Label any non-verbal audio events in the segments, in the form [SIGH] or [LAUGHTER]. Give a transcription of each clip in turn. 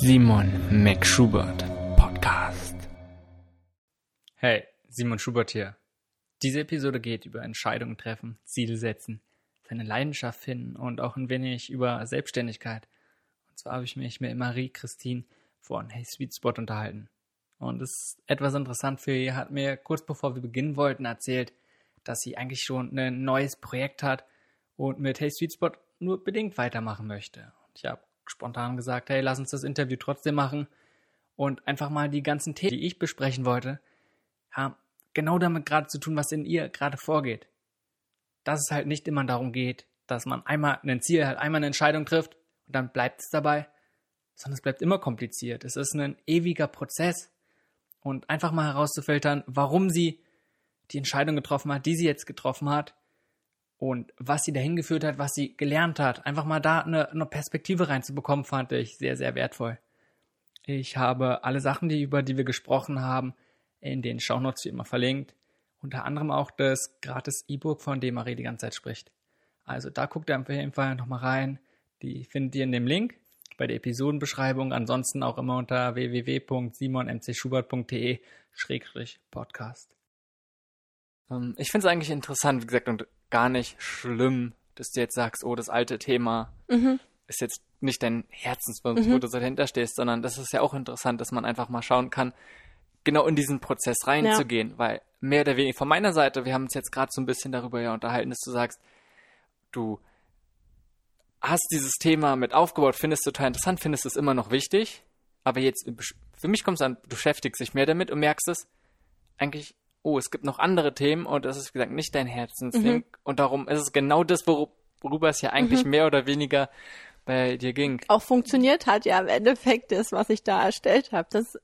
Simon McSchubert Podcast. Hey, Simon Schubert hier. Diese Episode geht über Entscheidungen treffen, Ziele setzen, seine Leidenschaft finden und auch ein wenig über Selbstständigkeit. Und zwar habe ich mich mit Marie-Christine von Hey Sweet Spot unterhalten. Und es ist etwas interessant für ihr, hat mir kurz bevor wir beginnen wollten erzählt, dass sie eigentlich schon ein neues Projekt hat und mit Hey Sweet Spot nur bedingt weitermachen möchte. Und ich habe spontan gesagt, hey, lass uns das Interview trotzdem machen und einfach mal die ganzen Themen, die ich besprechen wollte, haben genau damit gerade zu tun, was in ihr gerade vorgeht. Dass es halt nicht immer darum geht, dass man einmal ein Ziel hat, einmal eine Entscheidung trifft und dann bleibt es dabei, sondern es bleibt immer kompliziert. Es ist ein ewiger Prozess und einfach mal herauszufiltern, warum sie die Entscheidung getroffen hat, die sie jetzt getroffen hat und was sie dahin geführt hat, was sie gelernt hat. Einfach mal da eine, eine Perspektive reinzubekommen, fand ich sehr, sehr wertvoll. Ich habe alle Sachen, die, über die wir gesprochen haben, in den Shownotes wie immer verlinkt. Unter anderem auch das gratis E-Book, von dem Marie die ganze Zeit spricht. Also da guckt ihr auf jeden Fall nochmal rein. Die findet ihr in dem Link bei der Episodenbeschreibung. Ansonsten auch immer unter www.simonmcschubert.de-podcast. Ähm, ich finde es eigentlich interessant, wie gesagt, und gar nicht schlimm, dass du jetzt sagst, oh, das alte Thema mhm. ist jetzt nicht dein Herzenswunsch, mhm. wo du so dahinter stehst, sondern das ist ja auch interessant, dass man einfach mal schauen kann, genau in diesen Prozess reinzugehen, ja. weil mehr oder weniger von meiner Seite, wir haben uns jetzt gerade so ein bisschen darüber ja unterhalten, dass du sagst, du hast dieses Thema mit aufgebaut, findest es total interessant, findest es immer noch wichtig, aber jetzt, für mich kommt es an, du beschäftigst dich mehr damit und merkst es, eigentlich oh, es gibt noch andere Themen und das ist, wie gesagt, nicht dein Herzensding. Mhm. Und darum ist es genau das, worüber es ja eigentlich mhm. mehr oder weniger bei dir ging. Auch funktioniert hat ja im Endeffekt das, was ich da erstellt habe. Das,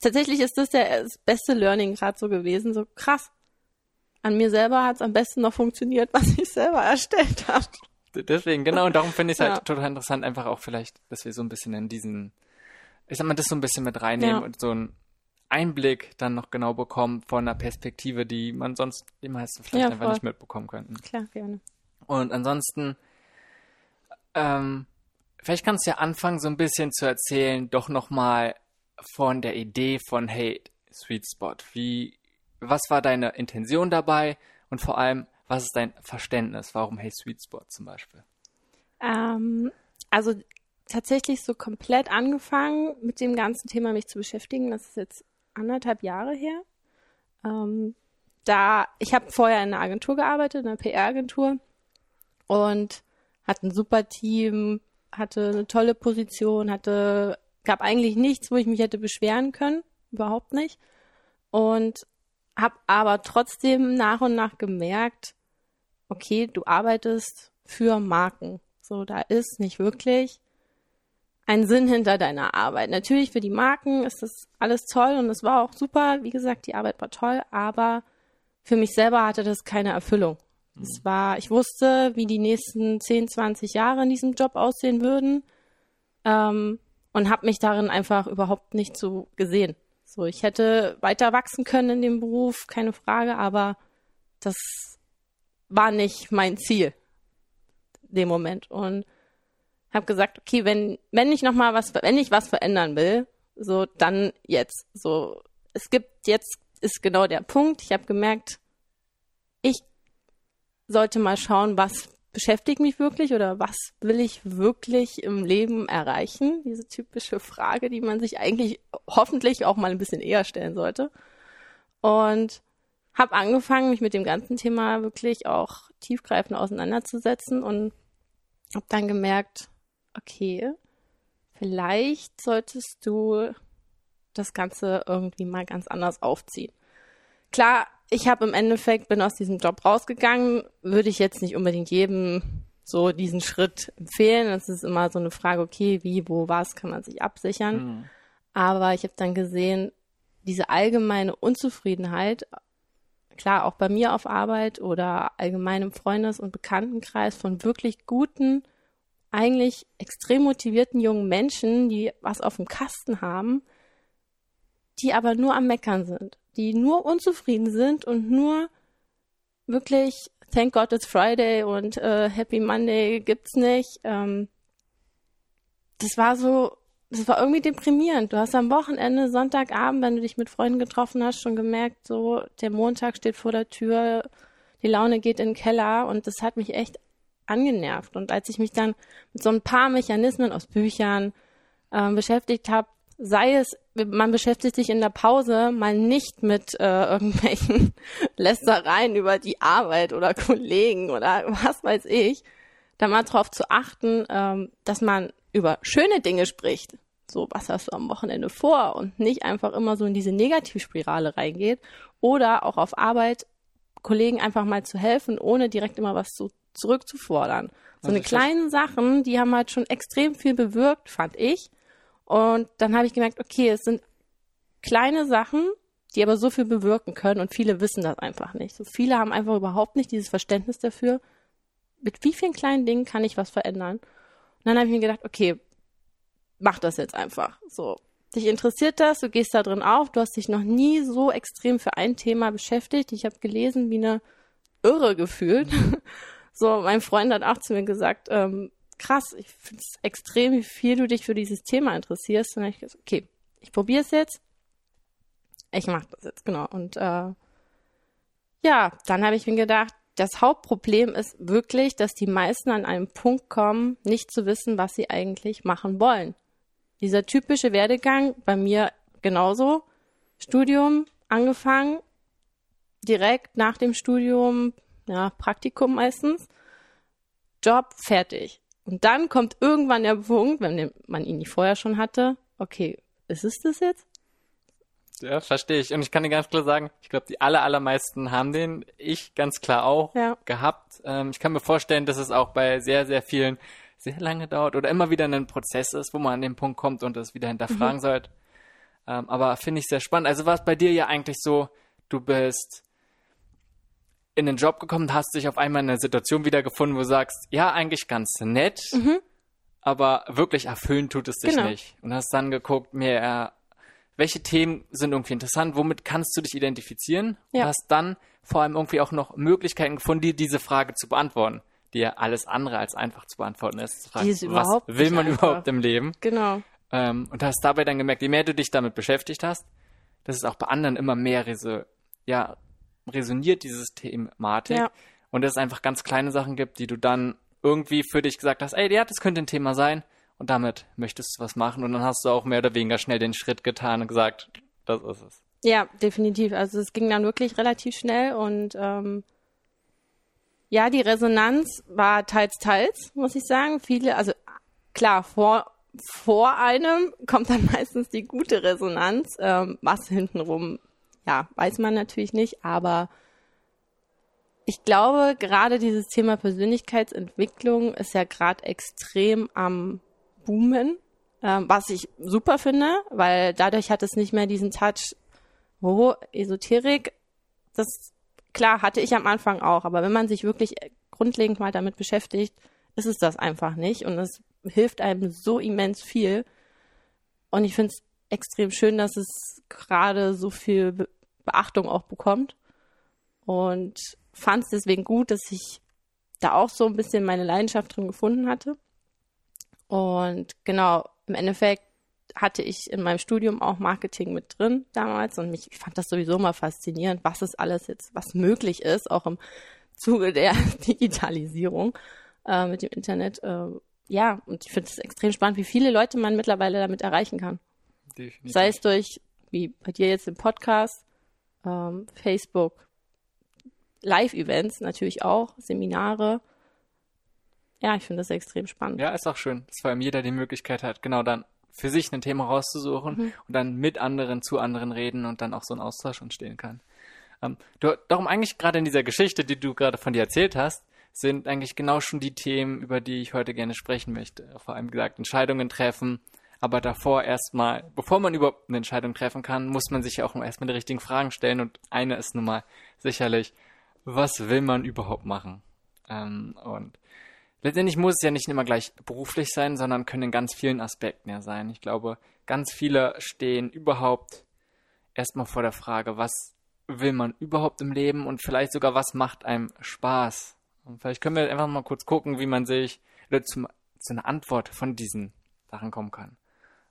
tatsächlich ist das ja das beste Learning gerade so gewesen. So krass. An mir selber hat es am besten noch funktioniert, [LAUGHS] was ich selber erstellt habe. Deswegen, genau, und darum finde ich es halt ja. total interessant, einfach auch vielleicht, dass wir so ein bisschen in diesen, ich sag mal, das so ein bisschen mit reinnehmen ja. und so ein Einblick dann noch genau bekommen von einer Perspektive, die man sonst die meisten vielleicht ja, einfach nicht mitbekommen könnten. Klar, gerne. Und ansonsten, ähm, vielleicht kannst du ja anfangen, so ein bisschen zu erzählen, doch nochmal von der Idee von Hey, Sweet Spot. Wie, was war deine Intention dabei und vor allem, was ist dein Verständnis? Warum Hey Sweet Spot zum Beispiel? Ähm, also tatsächlich so komplett angefangen, mit dem ganzen Thema mich zu beschäftigen. Das ist jetzt anderthalb Jahre her. Ähm, da, ich habe vorher in einer Agentur gearbeitet, in einer PR-Agentur und hatte ein super Team, hatte eine tolle Position, hatte, gab eigentlich nichts, wo ich mich hätte beschweren können, überhaupt nicht. Und habe aber trotzdem nach und nach gemerkt, okay, du arbeitest für Marken. So, da ist nicht wirklich ein Sinn hinter deiner Arbeit. Natürlich für die Marken ist das alles toll und es war auch super. Wie gesagt, die Arbeit war toll, aber für mich selber hatte das keine Erfüllung. Mhm. Es war, ich wusste, wie die nächsten 10, 20 Jahre in diesem Job aussehen würden ähm, und habe mich darin einfach überhaupt nicht so gesehen. So, ich hätte weiter wachsen können in dem Beruf, keine Frage, aber das war nicht mein Ziel in dem Moment. Und habe gesagt, okay, wenn wenn ich noch mal was, wenn ich was verändern will, so dann jetzt. So, es gibt jetzt ist genau der Punkt. Ich habe gemerkt, ich sollte mal schauen, was beschäftigt mich wirklich oder was will ich wirklich im Leben erreichen? Diese typische Frage, die man sich eigentlich hoffentlich auch mal ein bisschen eher stellen sollte. Und habe angefangen, mich mit dem ganzen Thema wirklich auch tiefgreifend auseinanderzusetzen und habe dann gemerkt, okay, vielleicht solltest du das Ganze irgendwie mal ganz anders aufziehen. Klar, ich habe im Endeffekt, bin aus diesem Job rausgegangen, würde ich jetzt nicht unbedingt jedem so diesen Schritt empfehlen. Es ist immer so eine Frage, okay, wie, wo, was kann man sich absichern. Mhm. Aber ich habe dann gesehen, diese allgemeine Unzufriedenheit, klar auch bei mir auf Arbeit oder allgemein im Freundes- und Bekanntenkreis von wirklich guten, eigentlich extrem motivierten jungen Menschen, die was auf dem Kasten haben, die aber nur am Meckern sind, die nur unzufrieden sind und nur wirklich Thank God it's Friday und äh, Happy Monday gibt's nicht. Ähm, das war so es war irgendwie deprimierend. Du hast am Wochenende, Sonntagabend, wenn du dich mit Freunden getroffen hast, schon gemerkt, so, der Montag steht vor der Tür, die Laune geht in den Keller und das hat mich echt angenervt. Und als ich mich dann mit so ein paar Mechanismen aus Büchern äh, beschäftigt habe, sei es, man beschäftigt sich in der Pause mal nicht mit äh, [LAUGHS] irgendwelchen Lästereien über die Arbeit oder Kollegen oder was weiß ich, da mal drauf zu achten, ähm, dass man über schöne Dinge spricht. So, was hast du am Wochenende vor? Und nicht einfach immer so in diese Negativspirale reingeht. Oder auch auf Arbeit Kollegen einfach mal zu helfen, ohne direkt immer was zu, zurückzufordern. So also eine kleinen Sachen, die haben halt schon extrem viel bewirkt, fand ich. Und dann habe ich gemerkt, okay, es sind kleine Sachen, die aber so viel bewirken können und viele wissen das einfach nicht. So viele haben einfach überhaupt nicht dieses Verständnis dafür, mit wie vielen kleinen Dingen kann ich was verändern. Und dann habe ich mir gedacht, okay, mach das jetzt einfach. So, dich interessiert das, du gehst da drin auf, du hast dich noch nie so extrem für ein Thema beschäftigt. Ich habe gelesen, wie eine Irre gefühlt. So, mein Freund hat auch zu mir gesagt, ähm, krass, ich finde es extrem, wie viel du dich für dieses Thema interessierst. Und dann habe ich gesagt, okay, ich probiere es jetzt. Ich mache das jetzt, genau. Und äh, ja, dann habe ich mir gedacht, das Hauptproblem ist wirklich, dass die meisten an einem Punkt kommen, nicht zu wissen, was sie eigentlich machen wollen dieser typische Werdegang bei mir genauso. Studium angefangen, direkt nach dem Studium, ja, Praktikum meistens, Job fertig. Und dann kommt irgendwann der Punkt, wenn man ihn nicht vorher schon hatte, okay, ist es das jetzt? Ja, verstehe ich. Und ich kann dir ganz klar sagen, ich glaube, die aller, allermeisten haben den. Ich ganz klar auch ja. gehabt. Ähm, ich kann mir vorstellen, dass es auch bei sehr, sehr vielen sehr lange dauert oder immer wieder ein Prozess ist, wo man an den Punkt kommt und das wieder hinterfragen mhm. sollte. Ähm, aber finde ich sehr spannend. Also war es bei dir ja eigentlich so, du bist in den Job gekommen, hast dich auf einmal in einer Situation wiedergefunden, wo du sagst, ja, eigentlich ganz nett, mhm. aber wirklich erfüllen tut es dich genau. nicht. Und hast dann geguckt, mehr, welche Themen sind irgendwie interessant, womit kannst du dich identifizieren? Ja. Und hast dann vor allem irgendwie auch noch Möglichkeiten gefunden, dir diese Frage zu beantworten die ja alles andere als einfach zu beantworten ist. Fragt, die ist was will man einfach. überhaupt im Leben? Genau. Ähm, und hast dabei dann gemerkt, je mehr du dich damit beschäftigt hast, dass es auch bei anderen immer mehr reso ja, resoniert, dieses Thematik. Ja. Und es einfach ganz kleine Sachen gibt, die du dann irgendwie für dich gesagt hast, ey, ja, das könnte ein Thema sein. Und damit möchtest du was machen. Und dann hast du auch mehr oder weniger schnell den Schritt getan und gesagt, das ist es. Ja, definitiv. Also es ging dann wirklich relativ schnell und ähm, ja, die Resonanz war teils, teils, muss ich sagen. Viele, also klar, vor, vor einem kommt dann [LAUGHS] meistens die gute Resonanz. Ähm, was hintenrum, ja, weiß man natürlich nicht, aber ich glaube, gerade dieses Thema Persönlichkeitsentwicklung ist ja gerade extrem am Boomen, ähm, was ich super finde, weil dadurch hat es nicht mehr diesen Touch, oh, Esoterik, das klar, hatte ich am Anfang auch, aber wenn man sich wirklich grundlegend mal damit beschäftigt, ist es das einfach nicht und es hilft einem so immens viel. Und ich finde es extrem schön, dass es gerade so viel Be Beachtung auch bekommt und fand es deswegen gut, dass ich da auch so ein bisschen meine Leidenschaft drin gefunden hatte. Und genau, im Endeffekt hatte ich in meinem Studium auch Marketing mit drin damals und mich, ich fand das sowieso mal faszinierend, was es alles jetzt, was möglich ist, auch im Zuge der [LAUGHS] Digitalisierung äh, mit dem Internet. Äh, ja, und ich finde es extrem spannend, wie viele Leute man mittlerweile damit erreichen kann. Definitiv. Sei es durch, wie bei dir jetzt im Podcast, ähm, Facebook, Live-Events natürlich auch, Seminare. Ja, ich finde das extrem spannend. Ja, ist auch schön, dass vor allem jeder die Möglichkeit hat, genau dann für sich ein Thema rauszusuchen mhm. und dann mit anderen zu anderen reden und dann auch so ein Austausch entstehen kann. Ähm, du, darum eigentlich gerade in dieser Geschichte, die du gerade von dir erzählt hast, sind eigentlich genau schon die Themen, über die ich heute gerne sprechen möchte. Vor allem gesagt, Entscheidungen treffen, aber davor erstmal, bevor man überhaupt eine Entscheidung treffen kann, muss man sich ja auch erstmal die richtigen Fragen stellen und eine ist nun mal sicherlich, was will man überhaupt machen? Ähm, und letztendlich muss es ja nicht immer gleich beruflich sein, sondern können in ganz vielen Aspekten ja sein. Ich glaube, ganz viele stehen überhaupt erstmal vor der Frage, was will man überhaupt im Leben und vielleicht sogar, was macht einem Spaß? Und vielleicht können wir einfach mal kurz gucken, wie man sich zu, zu einer Antwort von diesen Sachen kommen kann.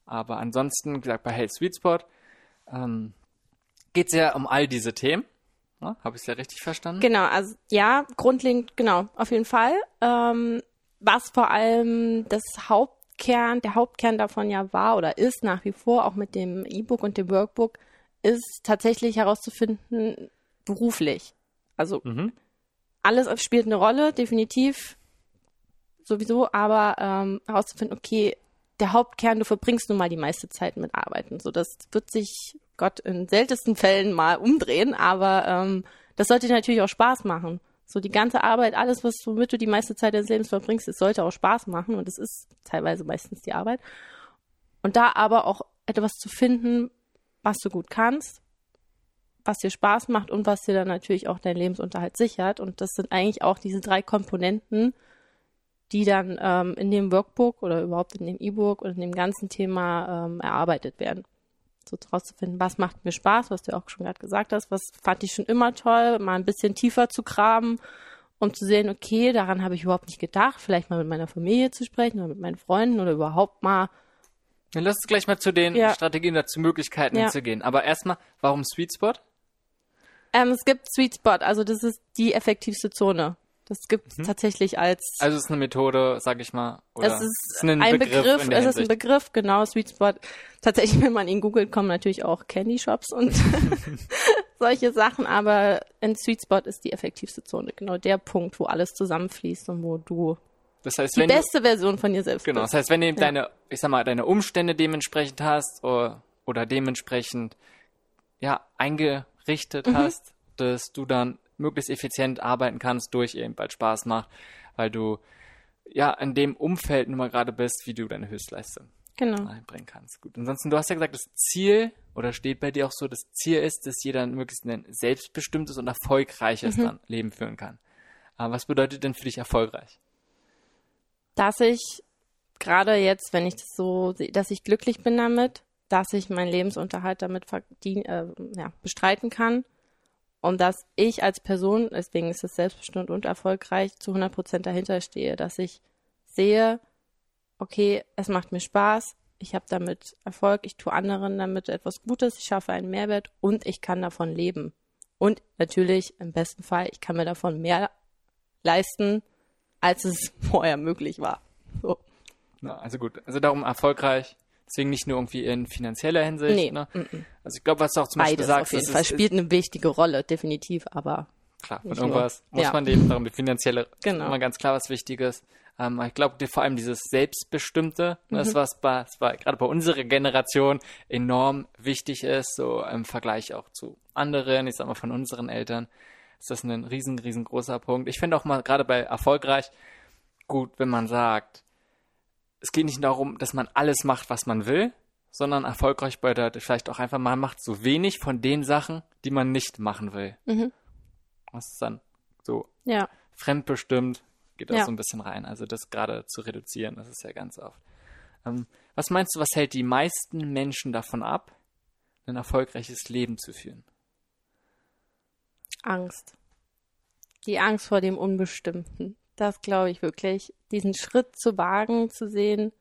Aber ansonsten, gesagt, bei Health Sweet Spot ähm, geht es ja um all diese Themen. Ja, Habe ich es ja richtig verstanden? Genau, also ja, grundlegend, genau, auf jeden Fall. Ähm, was vor allem das Hauptkern, der Hauptkern davon ja war oder ist nach wie vor, auch mit dem E-Book und dem Workbook, ist tatsächlich herauszufinden, beruflich. Also Mhm. alles spielt eine Rolle, definitiv sowieso, aber ähm, herauszufinden, okay, der Hauptkern, du verbringst nun mal die meiste Zeit mit Arbeiten. So, das wird sich Gott in seltensten Fällen mal umdrehen, aber ähm, das sollte dir natürlich auch Spaß machen. So die ganze Arbeit, alles, was womit du die meiste Zeit deines Lebens verbringst, es sollte auch Spaß machen und es ist teilweise meistens die Arbeit. Und da aber auch etwas zu finden, was du gut kannst, was dir Spaß macht und was dir dann natürlich auch deinen Lebensunterhalt sichert. Und das sind eigentlich auch diese drei Komponenten, die dann ähm, in dem Workbook oder überhaupt in dem E-Book und in dem ganzen Thema ähm, erarbeitet werden. So rauszufinden, was macht mir Spaß, was du auch schon gerade gesagt hast, was fand ich schon immer toll, mal ein bisschen tiefer zu graben, um zu sehen, okay, daran habe ich überhaupt nicht gedacht, vielleicht mal mit meiner Familie zu sprechen oder mit meinen Freunden oder überhaupt mal Dann lass uns gleich mal zu den Ja. Strategien dazu Möglichkeiten Ja. hinzugehen. Aber erstmal, warum Sweet Spot? Ähm, es gibt Sweet Spot, also das ist die effektivste Zone. Das gibt es tatsächlich als Also es ist eine Methode, sag ich mal. Oder es ist ein ein, Begriff Begriff, es ist ein. Begriff, genau, Sweet Spot. Tatsächlich, [LAUGHS] wenn man ihn googelt, kommen natürlich auch Candy Shops und [LAUGHS] solche Sachen, aber ein Sweet Spot ist die effektivste Zone, genau der Punkt, wo alles zusammenfließt und wo du Das heißt, die wenn du, beste Version von dir selbst genau, bist. das heißt, wenn du eben deine, ich sag mal, deine Umstände dementsprechend hast oder, oder dementsprechend ja eingerichtet Mhm. hast, dass du dann möglichst effizient arbeiten kannst durch eben, weil Spaß macht, weil du ja in dem Umfeld nun mal gerade bist, wie du deine Höchstleistung Genau. einbringen kannst. Gut. Ansonsten, du hast ja gesagt, das Ziel oder steht bei dir auch so, das Ziel ist, dass jeder möglichst ein selbstbestimmtes und erfolgreiches Mhm. dann Leben führen kann. Aber was bedeutet denn für dich erfolgreich? Dass ich gerade jetzt, wenn ich das so sehe, dass ich glücklich bin damit, dass ich meinen Lebensunterhalt damit verdien, äh, ja, bestreiten kann und dass ich als Person, deswegen ist es selbstbestimmt und erfolgreich, zu 100 Prozent dahinter stehe, dass ich sehe, okay, es macht mir Spaß, ich habe damit Erfolg, ich tue anderen damit etwas Gutes, ich schaffe einen Mehrwert und ich kann davon leben. Und natürlich, im besten Fall, ich kann mir davon mehr leisten, als es [LAUGHS] vorher möglich war. So. Na, also gut, also darum erfolgreich. Deswegen nicht nur irgendwie in finanzieller Hinsicht. Nee, Ne? mm-mm. Also ich glaube, was du auch zum Beispiel Beides sagst, auf jeden ist, Fall ist, spielt eine wichtige Rolle, definitiv, aber klar, von irgendwas nur. muss Ja. man leben, darum die finanzielle Genau. immer ganz klar was Wichtiges. Ähm, ich glaube, vor allem dieses Selbstbestimmte, Mhm. das was bei, das war gerade bei unserer Generation enorm wichtig ist, so im Vergleich auch zu anderen, ich sag mal von unseren Eltern, ist das ein riesen, riesengroßer Punkt. Ich finde auch mal gerade bei erfolgreich gut, wenn man sagt, es geht nicht darum, dass man alles macht, was man will, sondern erfolgreich bedeutet vielleicht auch einfach, man macht so wenig von den Sachen, die man nicht machen will. Mhm. Das ist dann so ja. fremdbestimmt, geht da Ja. so ein bisschen rein. Also das gerade zu reduzieren, das ist ja ganz oft. Ähm, was meinst du, was hält die meisten Menschen davon ab, ein erfolgreiches Leben zu führen? Angst. Die Angst vor dem Unbestimmten. Das glaube ich wirklich. Diesen Schritt zu wagen, zu sehen,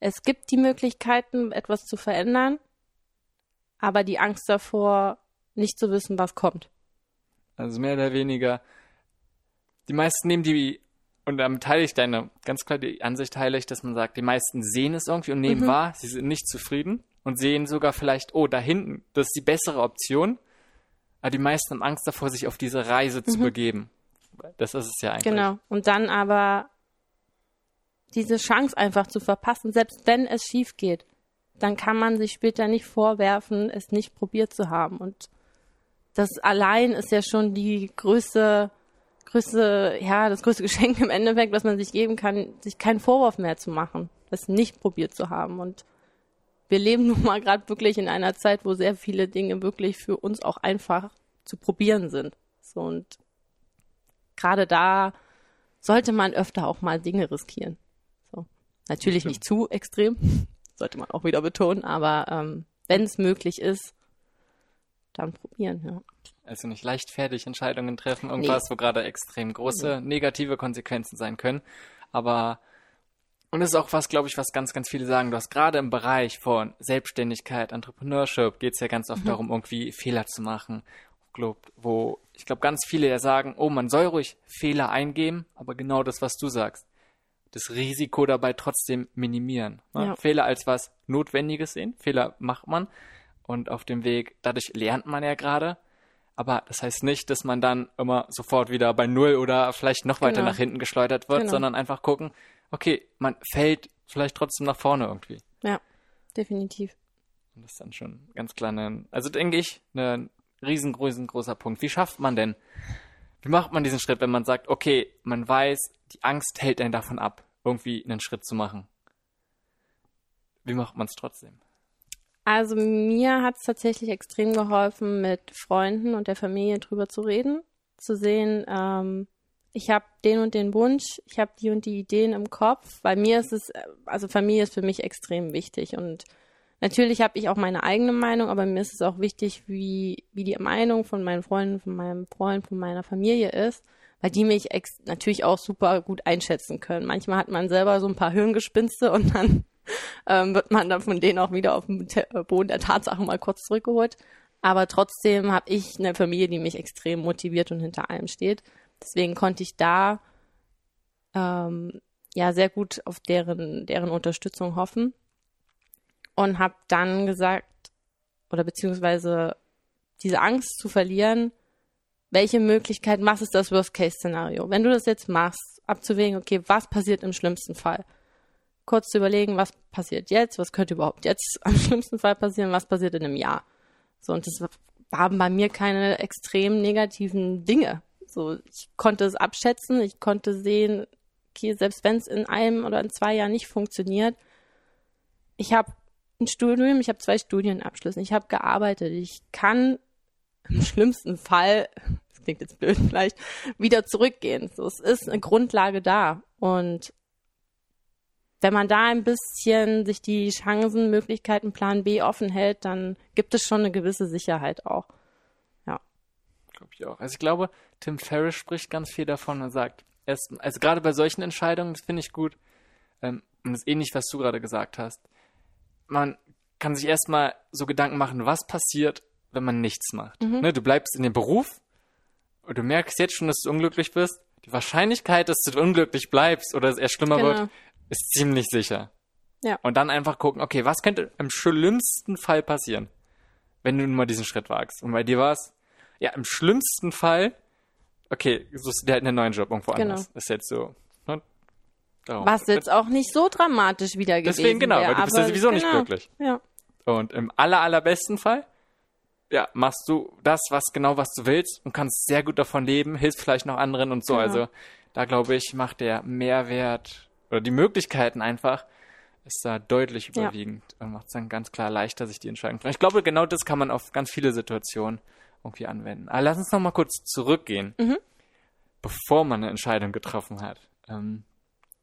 es gibt die Möglichkeiten, etwas zu verändern, aber die Angst davor, nicht zu wissen, was kommt. Also mehr oder weniger, die meisten nehmen die, und damit teile ich deine, ganz klar die Ansicht teile ich, dass man sagt, die meisten sehen es irgendwie und nehmen wahr, sie sind nicht zufrieden und sehen sogar vielleicht, oh, da hinten, das ist die bessere Option. Aber die meisten haben Angst davor, sich auf diese Reise zu begeben. Das ist es ja eigentlich. Genau. Und dann aber diese Chance einfach zu verpassen, selbst wenn es schief geht, dann kann man sich später nicht vorwerfen, es nicht probiert zu haben. Und das allein ist ja schon die größte, größte, ja, das größte [LAUGHS] Geschenk im Endeffekt, was man sich geben kann, sich keinen Vorwurf mehr zu machen, es nicht probiert zu haben. Und wir leben [LAUGHS] nun mal gerade wirklich in einer Zeit, wo sehr viele Dinge wirklich für uns auch einfach zu probieren sind. So und gerade da sollte man öfter auch mal Dinge riskieren. So. Natürlich nicht zu extrem, [LAUGHS] sollte man auch wieder betonen, aber ähm, wenn es möglich ist, dann probieren, ja. Also nicht leichtfertig Entscheidungen treffen, irgendwas, wo gerade extrem große negative Konsequenzen sein können. Aber Und das ist auch was, glaube ich, was ganz, ganz viele sagen. Du hast gerade im Bereich von Selbstständigkeit, Entrepreneurship, geht es ja ganz oft mhm. darum, irgendwie Fehler zu machen. Glaub, wo ich glaube, ganz viele ja sagen, oh, man soll ruhig Fehler eingeben, aber genau das, was du sagst. Das Risiko dabei trotzdem minimieren. Ne? Ja. Fehler als was Notwendiges sehen. Fehler macht man. Und auf dem Weg, dadurch lernt man ja gerade. Aber das heißt nicht, dass man dann immer sofort wieder bei Null oder vielleicht noch weiter genau. nach hinten geschleudert wird, genau. sondern einfach gucken, okay, man fällt vielleicht trotzdem nach vorne irgendwie. Ja, definitiv. Und das ist dann schon ganz klar ein, also denke ich, riesengroßer Punkt. Wie schafft man denn, wie macht man diesen Schritt, wenn man sagt, okay, man weiß, die Angst hält einen davon ab, irgendwie einen Schritt zu machen? Wie macht man es trotzdem? Also mir hat es tatsächlich extrem geholfen, mit Freunden und der Familie drüber zu reden, zu sehen, ähm, ich habe den und den Wunsch, ich habe die und die Ideen im Kopf. Bei mir ist es, also Familie ist für mich extrem wichtig und natürlich habe ich auch meine eigene Meinung, aber mir ist es auch wichtig, wie, wie die Meinung von meinen Freunden, von meinem Freund, von meiner Familie ist, weil die mich ex natürlich auch super gut einschätzen können. Manchmal hat man selber so ein paar Hirngespinste und dann [LAUGHS] ähm, wird man dann von denen auch wieder auf den Boden der Tatsachen mal kurz zurückgeholt. Aber trotzdem habe ich eine Familie, die mich extrem motiviert und hinter allem steht. Deswegen konnte ich da ähm, ja sehr gut auf deren, deren Unterstützung hoffen und habe dann gesagt, oder beziehungsweise diese Angst zu verlieren, welche Möglichkeiten, was ist das Worst-Case-Szenario? Wenn du das jetzt machst, abzuwägen, okay, was passiert im schlimmsten Fall? Kurz zu überlegen, was passiert jetzt, was könnte überhaupt jetzt am [LAUGHS] schlimmsten Fall passieren, was passiert in einem Jahr? So, und das waren bei mir keine extrem negativen Dinge. So, ich konnte es abschätzen, ich konnte sehen, okay, selbst wenn es in einem oder in zwei Jahren nicht funktioniert, ich habe ein Studium, ich habe zwei Studienabschlüsse, ich habe gearbeitet, ich kann im [LAUGHS] schlimmsten Fall, das klingt jetzt blöd vielleicht, wieder zurückgehen. So, es ist eine Grundlage da und wenn man da ein bisschen sich die Chancen, Möglichkeiten, Plan B offen hält, dann gibt es schon eine gewisse Sicherheit auch. Ja. Glaube ich auch. Also ich glaube, Tim Ferriss spricht ganz viel davon und sagt, erst, also gerade bei solchen Entscheidungen, das finde ich gut, ähm, und das ist ähnlich, was du gerade gesagt hast. Man kann sich erstmal so Gedanken machen, was passiert, wenn man nichts macht. Mhm. Ne, du bleibst in dem Beruf und du merkst jetzt schon, dass du unglücklich bist. Die Wahrscheinlichkeit, dass du unglücklich bleibst oder es eher schlimmer genau. wird, ist ziemlich sicher. Ja. Und dann einfach gucken, okay, was könnte im schlimmsten Fall passieren, wenn du nun mal diesen Schritt wagst? Und bei dir war es, ja, im schlimmsten Fall okay, suchst du dir halt einen neuen Job irgendwo genau. anders. Ist jetzt so. Ne? Was jetzt auch nicht so dramatisch wieder gewesen Deswegen genau, wär, weil du bist ja sowieso genau, nicht glücklich. Ja. Und im aller, allerbesten Fall, ja, machst du das, was genau was du willst und kannst sehr gut davon leben, hilfst vielleicht noch anderen und so. Genau. Also da glaube ich, macht der Mehrwert oder die Möglichkeiten einfach ist da deutlich überwiegend ja. und macht es dann ganz klar leichter, sich die Entscheidung zu treffen. Ich glaube, genau das kann man auf ganz viele Situationen irgendwie anwenden. Aber lass uns noch mal kurz zurückgehen, mhm. bevor man eine Entscheidung getroffen hat. Ähm,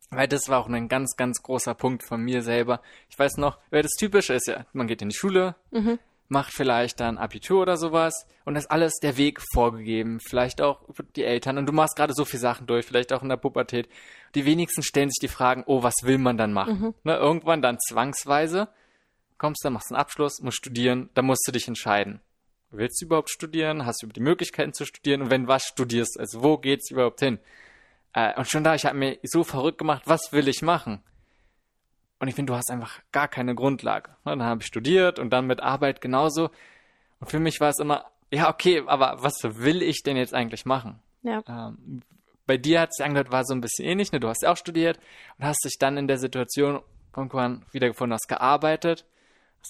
weil das war auch ein ganz, ganz großer Punkt von mir selber. Ich weiß noch, wer das typische ist, ja, man geht in die Schule, mhm. macht vielleicht dann Abitur oder sowas und ist alles der Weg vorgegeben, vielleicht auch die Eltern und du machst gerade so viele Sachen durch, vielleicht auch in der Pubertät. Die wenigsten stellen sich die Fragen, oh, was will man dann machen? Mhm. Ne, irgendwann dann zwangsweise kommst du, machst einen Abschluss, musst studieren, da musst du dich entscheiden. Willst du überhaupt studieren? Hast du die Möglichkeiten zu studieren? Und wenn was studierst, also wo geht's überhaupt hin? Äh, und schon da, ich habe mir so verrückt gemacht, was will ich machen? Und ich finde, du hast einfach gar keine Grundlage. Dann habe ich studiert und dann mit Arbeit genauso. Und für mich war es immer, ja, okay, aber was will ich denn jetzt eigentlich machen? Ja. Ähm, bei dir hat es angehört, war so ein bisschen ähnlich, ne? Du hast ja auch studiert und hast dich dann in der Situation irgendwann wiedergefunden, hast gearbeitet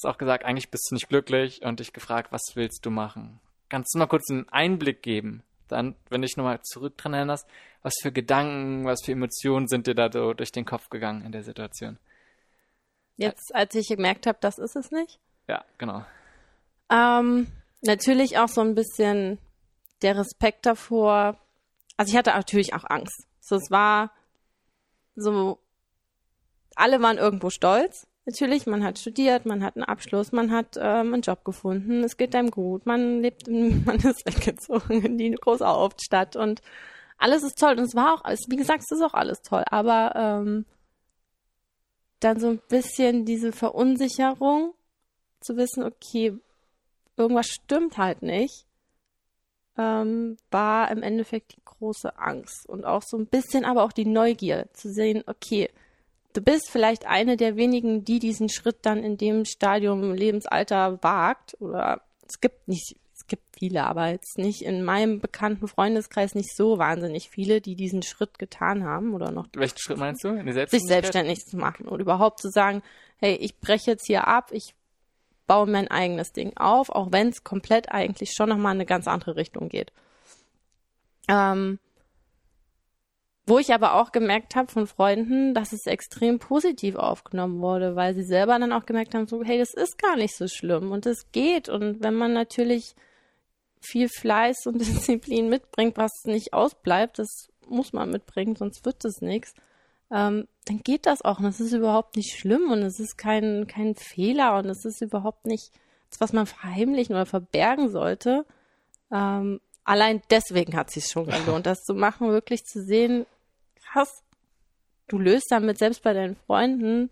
hast auch gesagt, eigentlich bist du nicht glücklich und dich gefragt, was willst du machen? Kannst du mal kurz einen Einblick geben? Dann, wenn dich nochmal zurück dran erinnerst, was für Gedanken, was für Emotionen sind dir da so durch den Kopf gegangen in der Situation? Jetzt, als ich gemerkt habe, das ist es nicht? Ja, genau. Ähm, natürlich auch so ein bisschen der Respekt davor. Also ich hatte natürlich auch Angst. So, es war so, alle waren irgendwo stolz Natürlich, man hat studiert, man hat einen Abschluss, man hat ähm, einen Job gefunden, es geht einem gut, man lebt, [LAUGHS] man ist weggezogen in die große Hauptstadt und alles ist toll. Und es war auch alles, wie gesagt, es ist auch alles toll. Aber ähm, dann so ein bisschen diese Verunsicherung zu wissen, okay, irgendwas stimmt halt nicht, ähm, war im Endeffekt die große Angst und auch so ein bisschen aber auch die Neugier zu sehen, okay, du bist vielleicht eine der wenigen, die diesen Schritt dann in dem Stadium Lebensalter wagt oder es gibt nicht, es gibt viele, aber jetzt nicht in meinem bekannten Freundeskreis nicht so wahnsinnig viele, die diesen Schritt getan haben oder noch. Welchen Schritt meinst du? Sich selbstständig zu machen und überhaupt zu sagen, hey, ich breche jetzt hier ab, ich baue mein eigenes Ding auf, auch wenn es komplett eigentlich schon nochmal in eine ganz andere Richtung geht. Ähm, wo ich aber auch gemerkt habe von Freunden, dass es extrem positiv aufgenommen wurde, weil sie selber dann auch gemerkt haben, so, hey, das ist gar nicht so schlimm und es geht. Und wenn man natürlich viel Fleiß und [LAUGHS] Disziplin mitbringt, was nicht ausbleibt, das muss man mitbringen, sonst wird es nichts, ähm, dann geht das auch. Und es ist überhaupt nicht schlimm und es ist kein, kein Fehler und es ist überhaupt nicht das, was man verheimlichen oder verbergen sollte. Ähm, allein deswegen hat es sich schon [LAUGHS] gelohnt, das zu machen, wirklich zu sehen, krass, du löst damit selbst bei deinen Freunden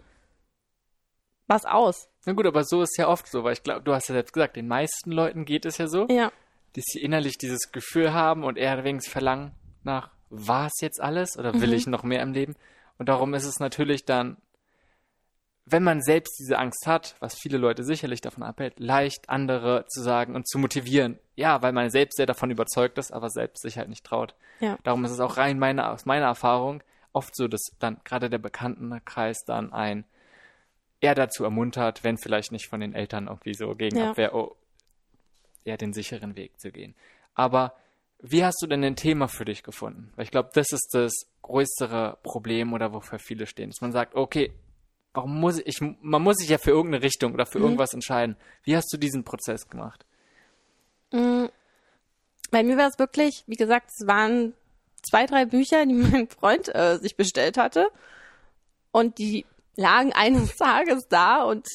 was aus. Na gut, aber so ist ja oft so, weil ich glaube, du hast ja selbst gesagt, den meisten Leuten geht es ja so, Ja, dass sie innerlich dieses Gefühl haben und eher wenigstens verlangen nach, war es jetzt alles oder will Mhm. ich noch mehr im Leben? Und darum ist es natürlich dann, wenn man selbst diese Angst hat, was viele Leute sicherlich davon abhält, leicht andere zu sagen und zu motivieren. Ja, weil man selbst sehr davon überzeugt ist, aber selbst sich halt nicht traut. ja, Darum ist es auch rein meine, aus meiner Erfahrung oft so, dass dann gerade der Bekanntenkreis dann ein eher dazu ermuntert, wenn vielleicht nicht von den Eltern irgendwie so gegen Ja. Abwehr, oh, eher den sicheren Weg zu gehen. Aber wie hast du denn ein Thema für dich gefunden? Weil ich glaube, das ist das größere Problem oder wofür viele stehen, dass man sagt, okay, warum muss ich, ich man muss sich ja für irgendeine Richtung oder für Mhm. irgendwas entscheiden. Wie hast du diesen Prozess gemacht? Mm, Bei mir war es wirklich, wie gesagt, es waren zwei, drei Bücher, die [LAUGHS] mein Freund äh, sich bestellt hatte. Und die lagen eines [LAUGHS] Tages da und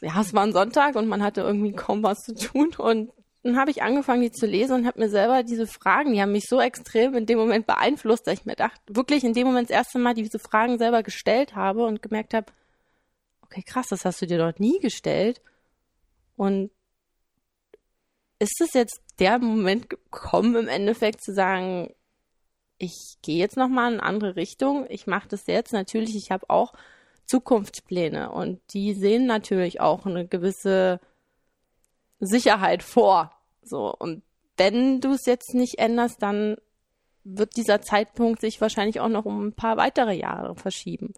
ja, es war ein Sonntag und man hatte irgendwie kaum was zu tun. Und dann habe ich angefangen, die zu lesen und habe mir selber diese Fragen, die haben mich so extrem in dem Moment beeinflusst, dass ich mir dachte, wirklich in dem Moment das erste Mal diese Fragen selber gestellt habe und gemerkt habe, okay, krass, das hast du dir dort nie gestellt. Und ist es jetzt der Moment gekommen, im Endeffekt zu sagen, ich gehe jetzt nochmal in eine andere Richtung, ich mache das jetzt. Natürlich, ich habe auch Zukunftspläne und die sehen natürlich auch eine gewisse Sicherheit vor. So, und wenn du es jetzt nicht änderst, dann wird dieser Zeitpunkt sich wahrscheinlich auch noch um ein paar weitere Jahre verschieben.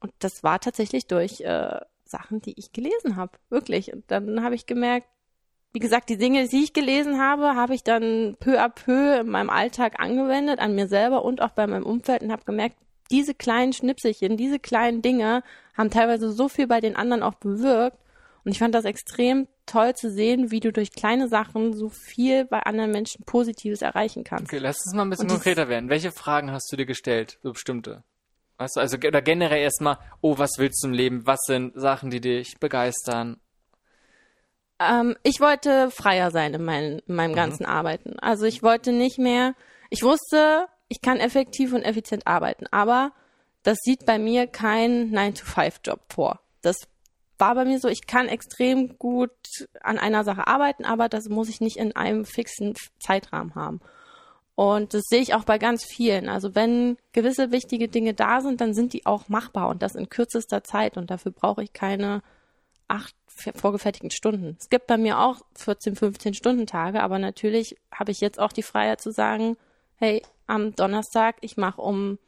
Und das war tatsächlich durch äh, Sachen, die ich gelesen habe. Wirklich. Und dann habe ich gemerkt, wie gesagt, die Dinge, die ich gelesen habe, habe ich dann peu à peu in meinem Alltag angewendet, an mir selber und auch bei meinem Umfeld und habe gemerkt, diese kleinen Schnipselchen, diese kleinen Dinge haben teilweise so viel bei den anderen auch bewirkt. Und ich fand das extrem toll zu sehen, wie du durch kleine Sachen so viel bei anderen Menschen Positives erreichen kannst. Okay, lass uns mal ein bisschen konkreter werden. Welche Fragen hast du dir gestellt, so bestimmte? Weißt du, also oder generell erstmal, oh, was willst du im Leben? Was sind Sachen, die dich begeistern? Ähm, ich wollte freier sein in, mein, in meinem ganzen Arbeiten. Also ich wollte nicht mehr, ich wusste, ich kann effektiv und effizient arbeiten, aber das sieht bei mir kein 9-to-5-Job vor. Das war bei mir so, ich kann extrem gut an einer Sache arbeiten, aber das muss ich nicht in einem fixen Zeitrahmen haben. Und das sehe ich auch bei ganz vielen. Also wenn gewisse wichtige Dinge da sind, dann sind die auch machbar und das in kürzester Zeit. Und dafür brauche ich keine acht fe- vorgefertigten Stunden. Es gibt bei mir auch 14, 15 Stunden Tage, aber natürlich habe ich jetzt auch die Freiheit zu sagen, hey, am Donnerstag, ich mache um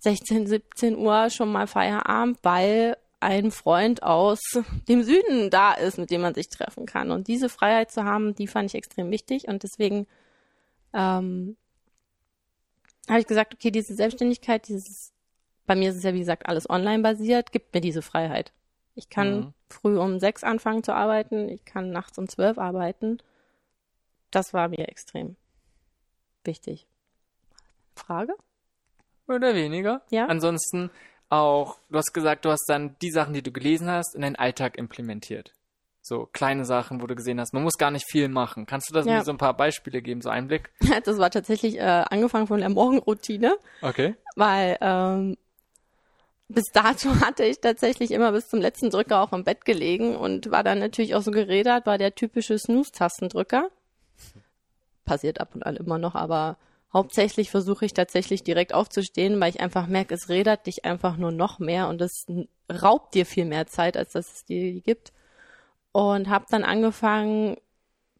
16, 17 Uhr schon mal Feierabend, weil ein Freund aus dem Süden da ist, mit dem man sich treffen kann. Und diese Freiheit zu haben, die fand ich extrem wichtig und deswegen ähm, habe ich gesagt, okay, diese Selbstständigkeit, dieses, bei mir ist es ja wie gesagt alles online basiert, gibt mir diese Freiheit. Ich kann Mhm. früh um sechs anfangen zu arbeiten, ich kann nachts um zwölf arbeiten. Das war mir extrem wichtig. Frage? Oder weniger? Ja. Ansonsten auch, du hast gesagt, du hast dann die Sachen, die du gelesen hast, in deinen Alltag implementiert. So kleine Sachen, wo du gesehen hast, man muss gar nicht viel machen. Kannst du das Ja. mir so ein paar Beispiele geben, so Einblick? [LAUGHS] Das war tatsächlich äh, angefangen von der Morgenroutine. Okay. weil ähm, bis dato [LAUGHS] hatte ich tatsächlich immer bis zum letzten Drücker auch im Bett gelegen und war dann natürlich auch so gerädert, war der typische Snooze-Tastendrücker. Passiert ab und an immer noch, aber hauptsächlich versuche ich tatsächlich direkt aufzustehen, weil ich einfach merke, es rädert dich einfach nur noch mehr und es raubt dir viel mehr Zeit, als dass es dir die gibt. Und habe dann angefangen,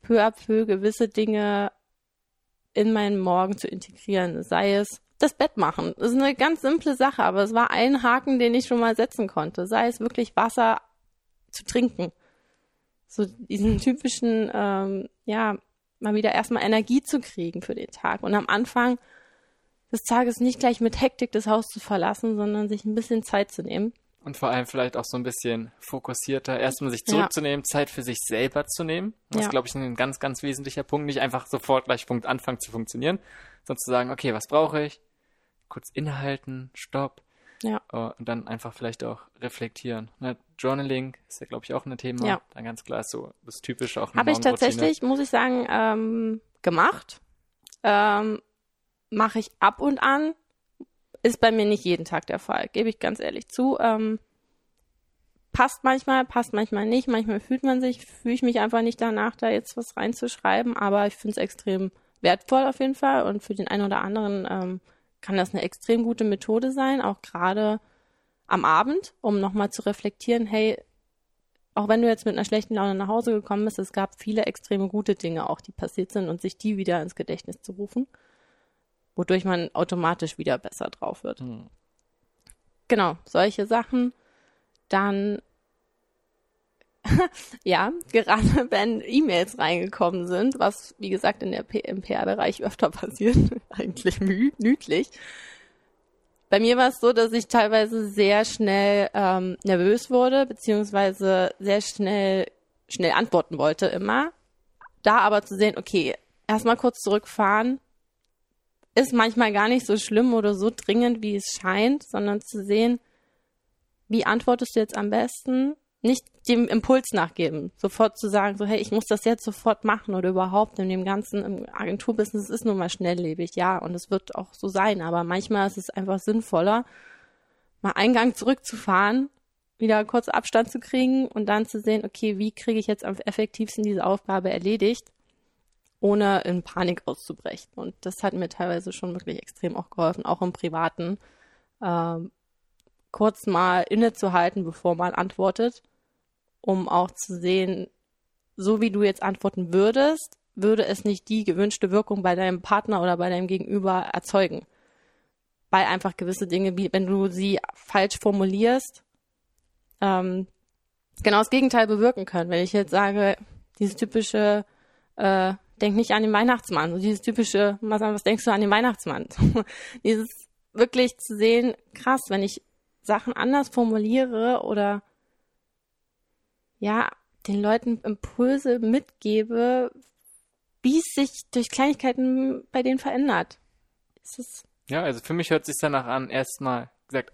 peu à peu gewisse Dinge in meinen Morgen zu integrieren. Sei es das Bett machen. Das ist eine ganz simple Sache, aber es war ein Haken, den ich schon mal setzen konnte. Sei es wirklich Wasser zu trinken. So diesen typischen, ähm, ja, mal wieder erstmal Energie zu kriegen für den Tag. Und am Anfang des Tages nicht gleich mit Hektik das Haus zu verlassen, sondern sich ein bisschen Zeit zu nehmen. Und vor allem vielleicht auch so ein bisschen fokussierter, erstmal sich zurückzunehmen, ja. Zeit für sich selber zu nehmen. Das ja. ist, glaube ich, ein ganz, ganz wesentlicher Punkt. Nicht einfach sofort gleich Punkt anfangen zu funktionieren, sondern zu sagen, okay, was brauche ich? Kurz innehalten, stopp. Ja. Uh, und dann einfach vielleicht auch reflektieren. Ne? Journaling ist ja, glaube ich, auch ein Thema. Ja. Dann ganz klar so das Typische auch. Habe ich tatsächlich, muss ich sagen, ähm, gemacht. Ähm, Mache ich ab und an. Ist bei mir nicht jeden Tag der Fall, gebe ich ganz ehrlich zu. Ähm, passt manchmal, passt manchmal nicht. Manchmal fühlt man sich, fühle ich mich einfach nicht danach, da jetzt was reinzuschreiben. Aber ich finde es extrem wertvoll auf jeden Fall. Und für den einen oder anderen ähm, kann das eine extrem gute Methode sein, auch gerade am Abend, um nochmal zu reflektieren, hey, auch wenn du jetzt mit einer schlechten Laune nach Hause gekommen bist, es gab viele extreme gute Dinge auch, die passiert sind und sich die wieder ins Gedächtnis zu rufen wodurch man automatisch wieder besser drauf wird. Mhm. Genau, solche Sachen. Dann, [LAUGHS] ja, gerade [LAUGHS] wenn E-Mails reingekommen sind, was wie gesagt in der P im PR-Bereich öfter [LAUGHS] passiert, eigentlich nütlich. Bei mir war es so, dass ich teilweise sehr schnell ähm, nervös wurde, beziehungsweise sehr schnell schnell antworten wollte immer. Da aber zu sehen, okay, erstmal kurz zurückfahren, ist manchmal gar nicht so schlimm oder so dringend, wie es scheint, sondern zu sehen, wie antwortest du jetzt am besten? Nicht dem Impuls nachgeben, sofort zu sagen, so hey, ich muss das jetzt sofort machen oder überhaupt in dem ganzen Agenturbusiness ist nun mal schnelllebig, ja, und es wird auch so sein, aber manchmal ist es einfach sinnvoller, mal einen Gang zurückzufahren, wieder kurz Abstand zu kriegen und dann zu sehen, okay, wie kriege ich jetzt am effektivsten diese Aufgabe erledigt ohne in Panik auszubrechen. Und das hat mir teilweise schon wirklich extrem auch geholfen, auch im Privaten, ähm, kurz mal innezuhalten, bevor man antwortet, um auch zu sehen, so wie du jetzt antworten würdest, würde es nicht die gewünschte Wirkung bei deinem Partner oder bei deinem Gegenüber erzeugen. Weil einfach gewisse Dinge, wie wenn du sie falsch formulierst, ähm, genau das Gegenteil bewirken können. Wenn ich jetzt sage, dieses typische äh, denk nicht an den Weihnachtsmann. So dieses typische, was denkst du an den Weihnachtsmann? [LAUGHS] dieses wirklich zu sehen, krass, wenn ich Sachen anders formuliere oder ja, den Leuten Impulse mitgebe, wie es sich durch Kleinigkeiten bei denen verändert. ja, also für mich hört sich danach an, erstmal gesagt,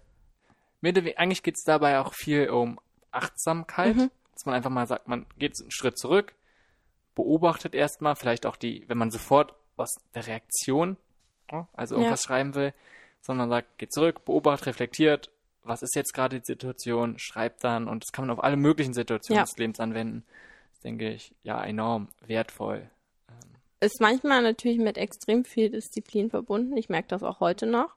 eigentlich geht es dabei auch viel um Achtsamkeit, mhm. dass man einfach mal sagt, man geht einen Schritt zurück, beobachtet erstmal, vielleicht auch die, wenn man sofort aus der Reaktion, also irgendwas ja. schreiben will, sondern sagt, geht zurück, beobachtet, reflektiert, was ist jetzt gerade die Situation, schreibt dann und das kann man auf alle möglichen Situationen ja. des Lebens anwenden. Das denke ich, ja, enorm wertvoll. Ähm, ist manchmal natürlich mit extrem viel Disziplin verbunden. Ich merke das auch heute noch.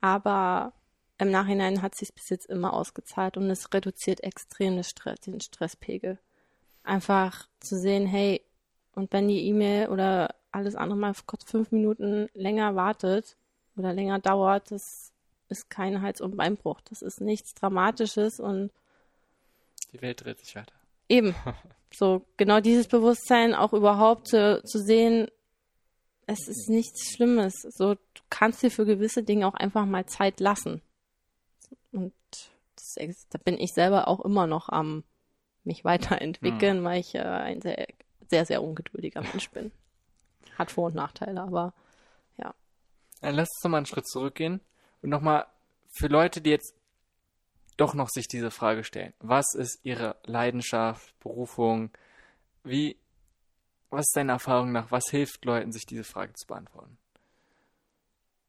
Aber im Nachhinein hat sich bis jetzt immer ausgezahlt und es reduziert extrem den Stresspegel einfach zu sehen, hey, und wenn die E-Mail oder alles andere mal kurz fünf Minuten länger wartet oder länger dauert, das ist kein Hals- und Beinbruch. Das ist nichts Dramatisches und die Welt dreht sich weiter. Eben. [LAUGHS] So, genau dieses Bewusstsein auch überhaupt zu, zu sehen, es ist nichts Schlimmes. So, du kannst dir für gewisse Dinge auch einfach mal Zeit lassen. Und das, da bin ich selber auch immer noch am mich weiterentwickeln, hm. weil ich äh, ein sehr, sehr, sehr ungeduldiger Mensch bin. Hat Vor- und Nachteile, aber ja. Dann lass uns doch mal einen Schritt zurückgehen und nochmal für Leute, die jetzt doch noch sich diese Frage stellen. Was ist ihre Leidenschaft, Berufung? Wie, was ist deine Erfahrung nach? Was hilft Leuten, sich diese Frage zu beantworten?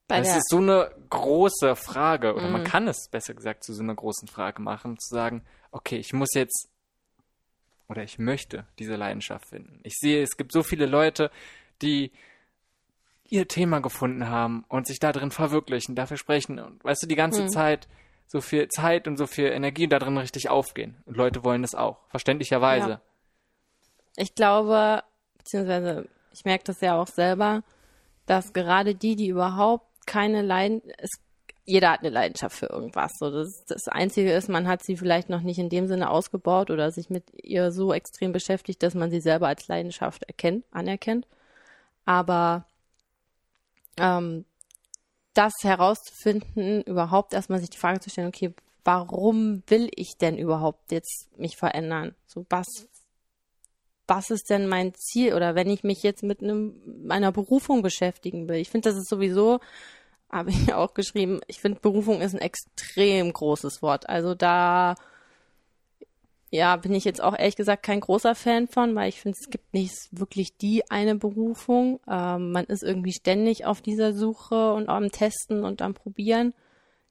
Bei das ist so eine große Frage, oder man Mhm. kann es besser gesagt zu so einer großen Frage machen, zu sagen, okay, ich muss jetzt oder ich möchte diese Leidenschaft finden. Ich sehe, es gibt so viele Leute, die ihr Thema gefunden haben und sich da drin verwirklichen, dafür sprechen und weißt du, die ganze Mhm. Zeit so viel Zeit und so viel Energie da drin richtig aufgehen. Und Leute wollen das auch, verständlicherweise. Ja. Ich glaube, beziehungsweise ich merke das ja auch selber, dass gerade die, die überhaupt keine Leidenschaft, jeder hat eine Leidenschaft für irgendwas. So, das, das Einzige ist, man hat sie vielleicht noch nicht in dem Sinne ausgebaut oder sich mit ihr so extrem beschäftigt, dass man sie selber als Leidenschaft erkennt, anerkennt. Aber ähm, das herauszufinden, überhaupt erstmal sich die Frage zu stellen, okay, warum will ich denn überhaupt jetzt mich verändern? So, was, was ist denn mein Ziel? Oder wenn ich mich jetzt mit einem, meiner Berufung beschäftigen will. Ich finde, das ist sowieso, habe ich [LAUGHS] auch geschrieben, ich finde, Berufung ist ein extrem großes Wort. Also da, ja, bin ich jetzt auch ehrlich gesagt kein großer Fan von, weil ich finde, es gibt nicht wirklich die eine Berufung. Ähm, man ist irgendwie ständig auf dieser Suche und am Testen und am Probieren.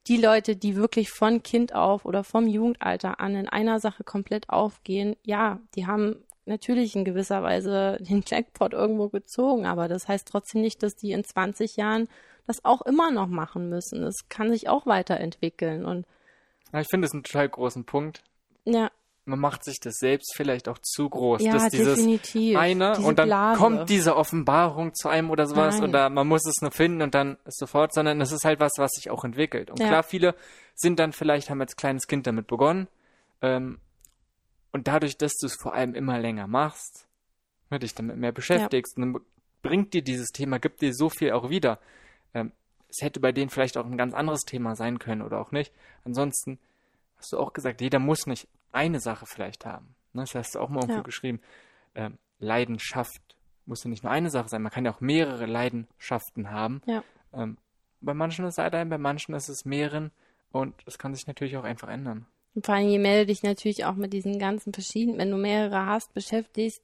Die Leute, die wirklich von Kind auf oder vom Jugendalter an in einer Sache komplett aufgehen, ja, die haben natürlich in gewisser Weise den Jackpot irgendwo gezogen, aber das heißt trotzdem nicht, dass die in 20 Jahren das auch immer noch machen müssen. Es kann sich auch weiterentwickeln und Ja, ich finde es einen total großen Punkt. ja, Man macht sich das selbst vielleicht auch zu groß, ja, dass dieses definitiv. eine Diese und dann Blase. kommt diese Offenbarung zu einem oder sowas Nein. oder man muss es nur finden und dann ist sofort, sondern es ist halt was, was sich auch entwickelt. Und Ja. klar, viele sind dann vielleicht, haben als kleines Kind damit begonnen ähm, und dadurch, dass du es vor allem immer länger machst, ne, dich damit mehr beschäftigst, dann bringt dir dieses Thema, gibt dir so viel auch wieder. Ähm, es hätte bei denen vielleicht auch ein ganz anderes Thema sein können oder auch nicht. Ansonsten hast du auch gesagt, jeder muss nicht eine Sache vielleicht haben. Ne, das hast du auch mal irgendwo Ja. geschrieben. Ähm, Leidenschaft muss ja nicht nur eine Sache sein, man kann ja auch mehrere Leidenschaften haben. Ja. Ähm, bei manchen ist es ein, bei manchen ist es mehreren und das kann sich natürlich auch einfach ändern. Und vor allem, je mehr du dich natürlich auch mit diesen ganzen verschiedenen, wenn du mehrere hast, beschäftigst,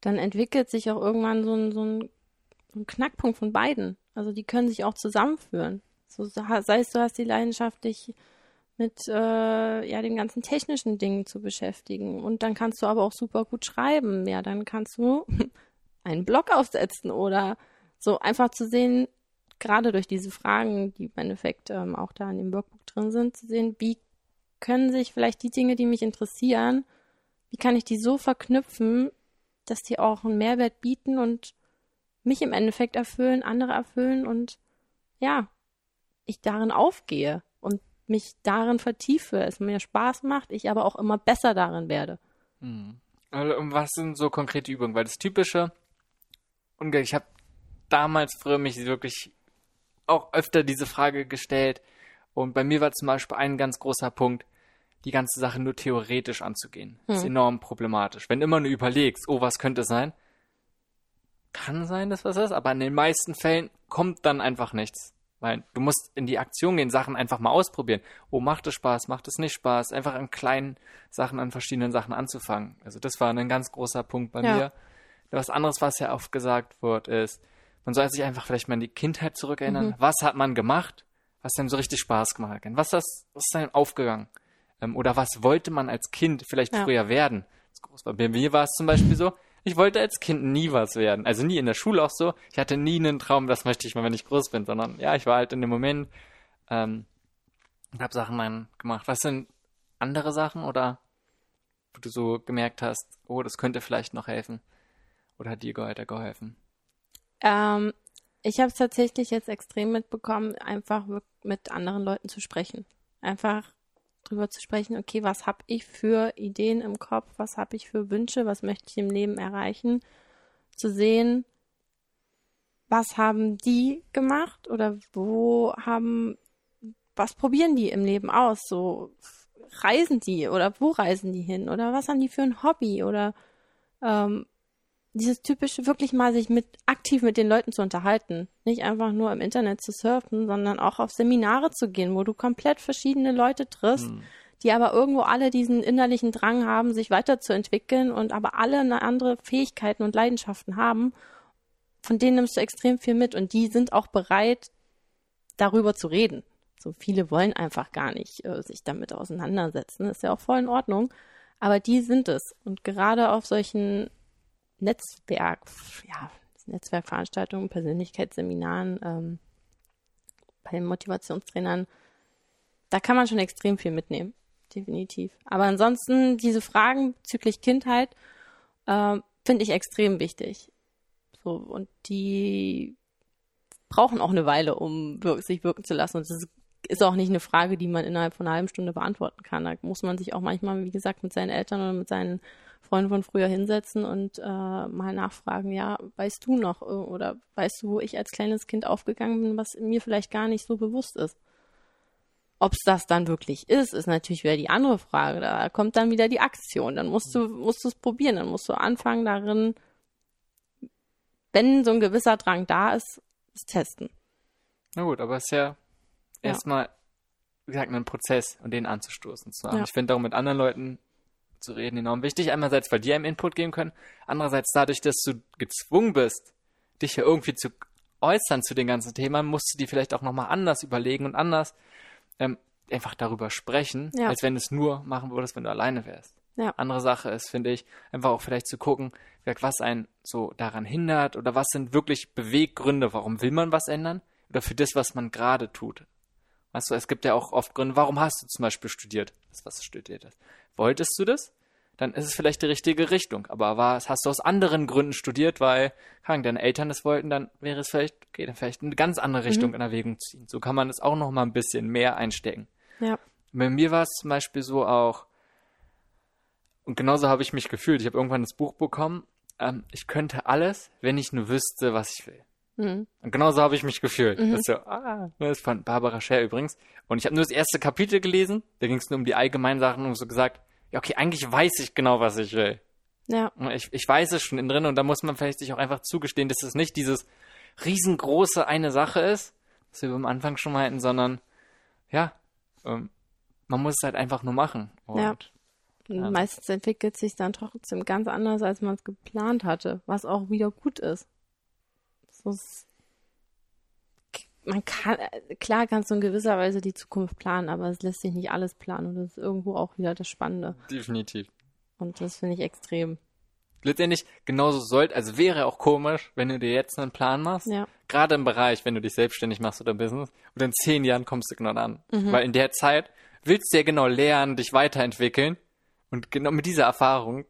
dann entwickelt sich auch irgendwann so ein, so ein, ein Knackpunkt von beiden. Also die können sich auch zusammenführen. So, sei es, du hast die Leidenschaft, dich mit äh, ja, den ganzen technischen Dingen zu beschäftigen. Und dann kannst du aber auch super gut schreiben. Ja, dann kannst du [LAUGHS] einen Blog aufsetzen oder so einfach zu sehen, gerade durch diese Fragen, die im Endeffekt ähm, auch da in dem Workbook drin sind, zu sehen, wie können sich vielleicht die Dinge, die mich interessieren, wie kann ich die so verknüpfen, dass die auch einen Mehrwert bieten und mich im Endeffekt erfüllen, andere erfüllen und ja, ich darin aufgehe und mich darin vertiefe, es mir Spaß macht, ich aber auch immer besser darin werde. Also, und was sind so konkrete Übungen? Weil das Typische, und ich habe damals früher mich wirklich auch öfter diese Frage gestellt. Und bei mir war zum Beispiel ein ganz großer Punkt, die ganze Sache nur theoretisch anzugehen. Das ist Hm. enorm problematisch. Wenn immer nur überlegst, oh, was könnte es sein? Kann sein, dass was ist, aber in den meisten Fällen kommt dann einfach nichts. Weil du musst in die Aktion gehen, Sachen einfach mal ausprobieren. Oh, macht es Spaß, macht es nicht Spaß? Einfach an kleinen Sachen, an verschiedenen Sachen anzufangen. Also das war ein ganz großer Punkt bei Ja. mir. Was anderes, was ja oft gesagt wird, ist, man soll sich einfach vielleicht mal an die Kindheit zurückerinnern. Mhm. Was hat man gemacht, was einem so richtig Spaß gemacht hat? Was ist, was ist einem aufgegangen? Ähm, oder was wollte man als Kind vielleicht Ja. früher werden? Bei mir war es zum Beispiel so, ich wollte als Kind nie was werden. Also nie in der Schule auch so. Ich hatte nie einen Traum, das möchte ich mal, wenn ich groß bin, sondern ja, ich war halt in dem Moment ähm, und habe Sachen dann gemacht. Was sind andere Sachen oder wo du so gemerkt hast, oh, das könnte vielleicht noch helfen? Oder hat dir weitergeholfen? Ähm, ich habe es tatsächlich jetzt extrem mitbekommen, einfach mit anderen Leuten zu sprechen. Einfach drüber zu sprechen, okay, was habe ich für Ideen im Kopf, was habe ich für Wünsche, was möchte ich im Leben erreichen, zu sehen, was haben die gemacht oder wo haben, was probieren die im Leben aus, so reisen die oder wo reisen die hin? Oder was haben die für ein Hobby? Oder ähm, dieses typische, wirklich mal sich mit aktiv mit den Leuten zu unterhalten. Nicht einfach nur im Internet zu surfen, sondern auch auf Seminare zu gehen, wo du komplett verschiedene Leute triffst, die aber irgendwo alle diesen innerlichen Drang haben, sich weiterzuentwickeln und aber alle eine andere Fähigkeiten und Leidenschaften haben. Von denen nimmst du extrem viel mit und die sind auch bereit, darüber zu reden. So viele wollen einfach gar nicht äh, sich damit auseinandersetzen. ist ja auch voll in Ordnung. Aber die sind es. Und gerade auf solchen Netzwerk, ja, Netzwerkveranstaltungen, Persönlichkeitsseminaren, ähm, bei den Motivationstrainern, da kann man schon extrem viel mitnehmen. Definitiv. Aber ansonsten diese Fragen bezüglich Kindheit äh, finde ich extrem wichtig. So, und die brauchen auch eine Weile, um sich wirken zu lassen. Und das ist auch nicht eine Frage, die man innerhalb von einer halben Stunde beantworten kann. Da muss man sich auch manchmal, wie gesagt, mit seinen Eltern oder mit seinen Freunden von früher hinsetzen und äh, mal nachfragen, ja, weißt du noch äh, oder weißt du, wo ich als kleines Kind aufgegangen bin, was mir vielleicht gar nicht so bewusst ist. Ob es das dann wirklich ist, ist natürlich wieder die andere Frage. Da kommt dann wieder die Aktion. Dann musst du, musst du es probieren. Dann musst du anfangen darin, wenn so ein gewisser Drang da ist, es testen. Na gut, aber es ist ja, ja. erstmal, wie gesagt, ein Prozess und den anzustoßen zu haben. Ja. Ich finde auch mit anderen Leuten zu reden enorm wichtig. Einerseits, weil die einem Input geben können. Andererseits dadurch, dass du gezwungen bist, dich ja irgendwie zu äußern zu den ganzen Themen, musst du die vielleicht auch nochmal anders überlegen und anders ähm, einfach darüber sprechen, ja. als wenn du es nur machen würdest, wenn du alleine wärst. Ja. Andere Sache ist, finde ich, einfach auch vielleicht zu gucken, was einen so daran hindert oder was sind wirklich Beweggründe, warum will man was ändern oder für das, was man gerade tut. Weißt du, es gibt ja auch oft Gründe, warum hast du zum Beispiel studiert, was studiert hast. Wolltest du das? Dann ist es vielleicht die richtige Richtung. Aber was hast du aus anderen Gründen studiert, weil kann, deine Eltern das wollten, dann wäre es vielleicht, okay, dann vielleicht eine ganz andere Richtung mhm. in Erwägung ziehen. So kann man es auch noch mal ein bisschen mehr einstecken. Ja. Bei mir war es zum Beispiel so auch, und genauso habe ich mich gefühlt. Ich habe irgendwann das Buch bekommen. Ähm, ich könnte alles, wenn ich nur wüsste, was ich will. Mhm. Und genauso habe ich mich gefühlt. Mhm. Das, ist so, ah, das ist von Barbara Scher übrigens. Und ich habe nur das erste Kapitel gelesen. Da ging es nur um die allgemeinen Sachen und so gesagt, ja, okay, eigentlich weiß ich genau, was ich will. Ja. Ich, ich weiß es schon innen drin und da muss man vielleicht sich auch einfach zugestehen, dass es nicht dieses riesengroße eine Sache ist, was wir am Anfang schon meinten, sondern ja, ähm, man muss es halt einfach nur machen. Und ja. Ja. Meistens entwickelt sich dann trotzdem ganz anders, als man es geplant hatte, was auch wieder gut ist. Ist man kann, klar kannst du in gewisser Weise die Zukunft planen, aber es lässt sich nicht alles planen und das ist irgendwo auch wieder das Spannende. Definitiv. Und das finde ich extrem. Letztendlich genauso sollte, also wäre auch komisch, wenn du dir jetzt einen Plan machst. Ja. Gerade im Bereich, wenn du dich selbstständig machst oder Business. Und in zehn Jahren kommst du genau an. Mhm. Weil in der Zeit willst du ja genau lernen, dich weiterentwickeln und genau mit dieser Erfahrung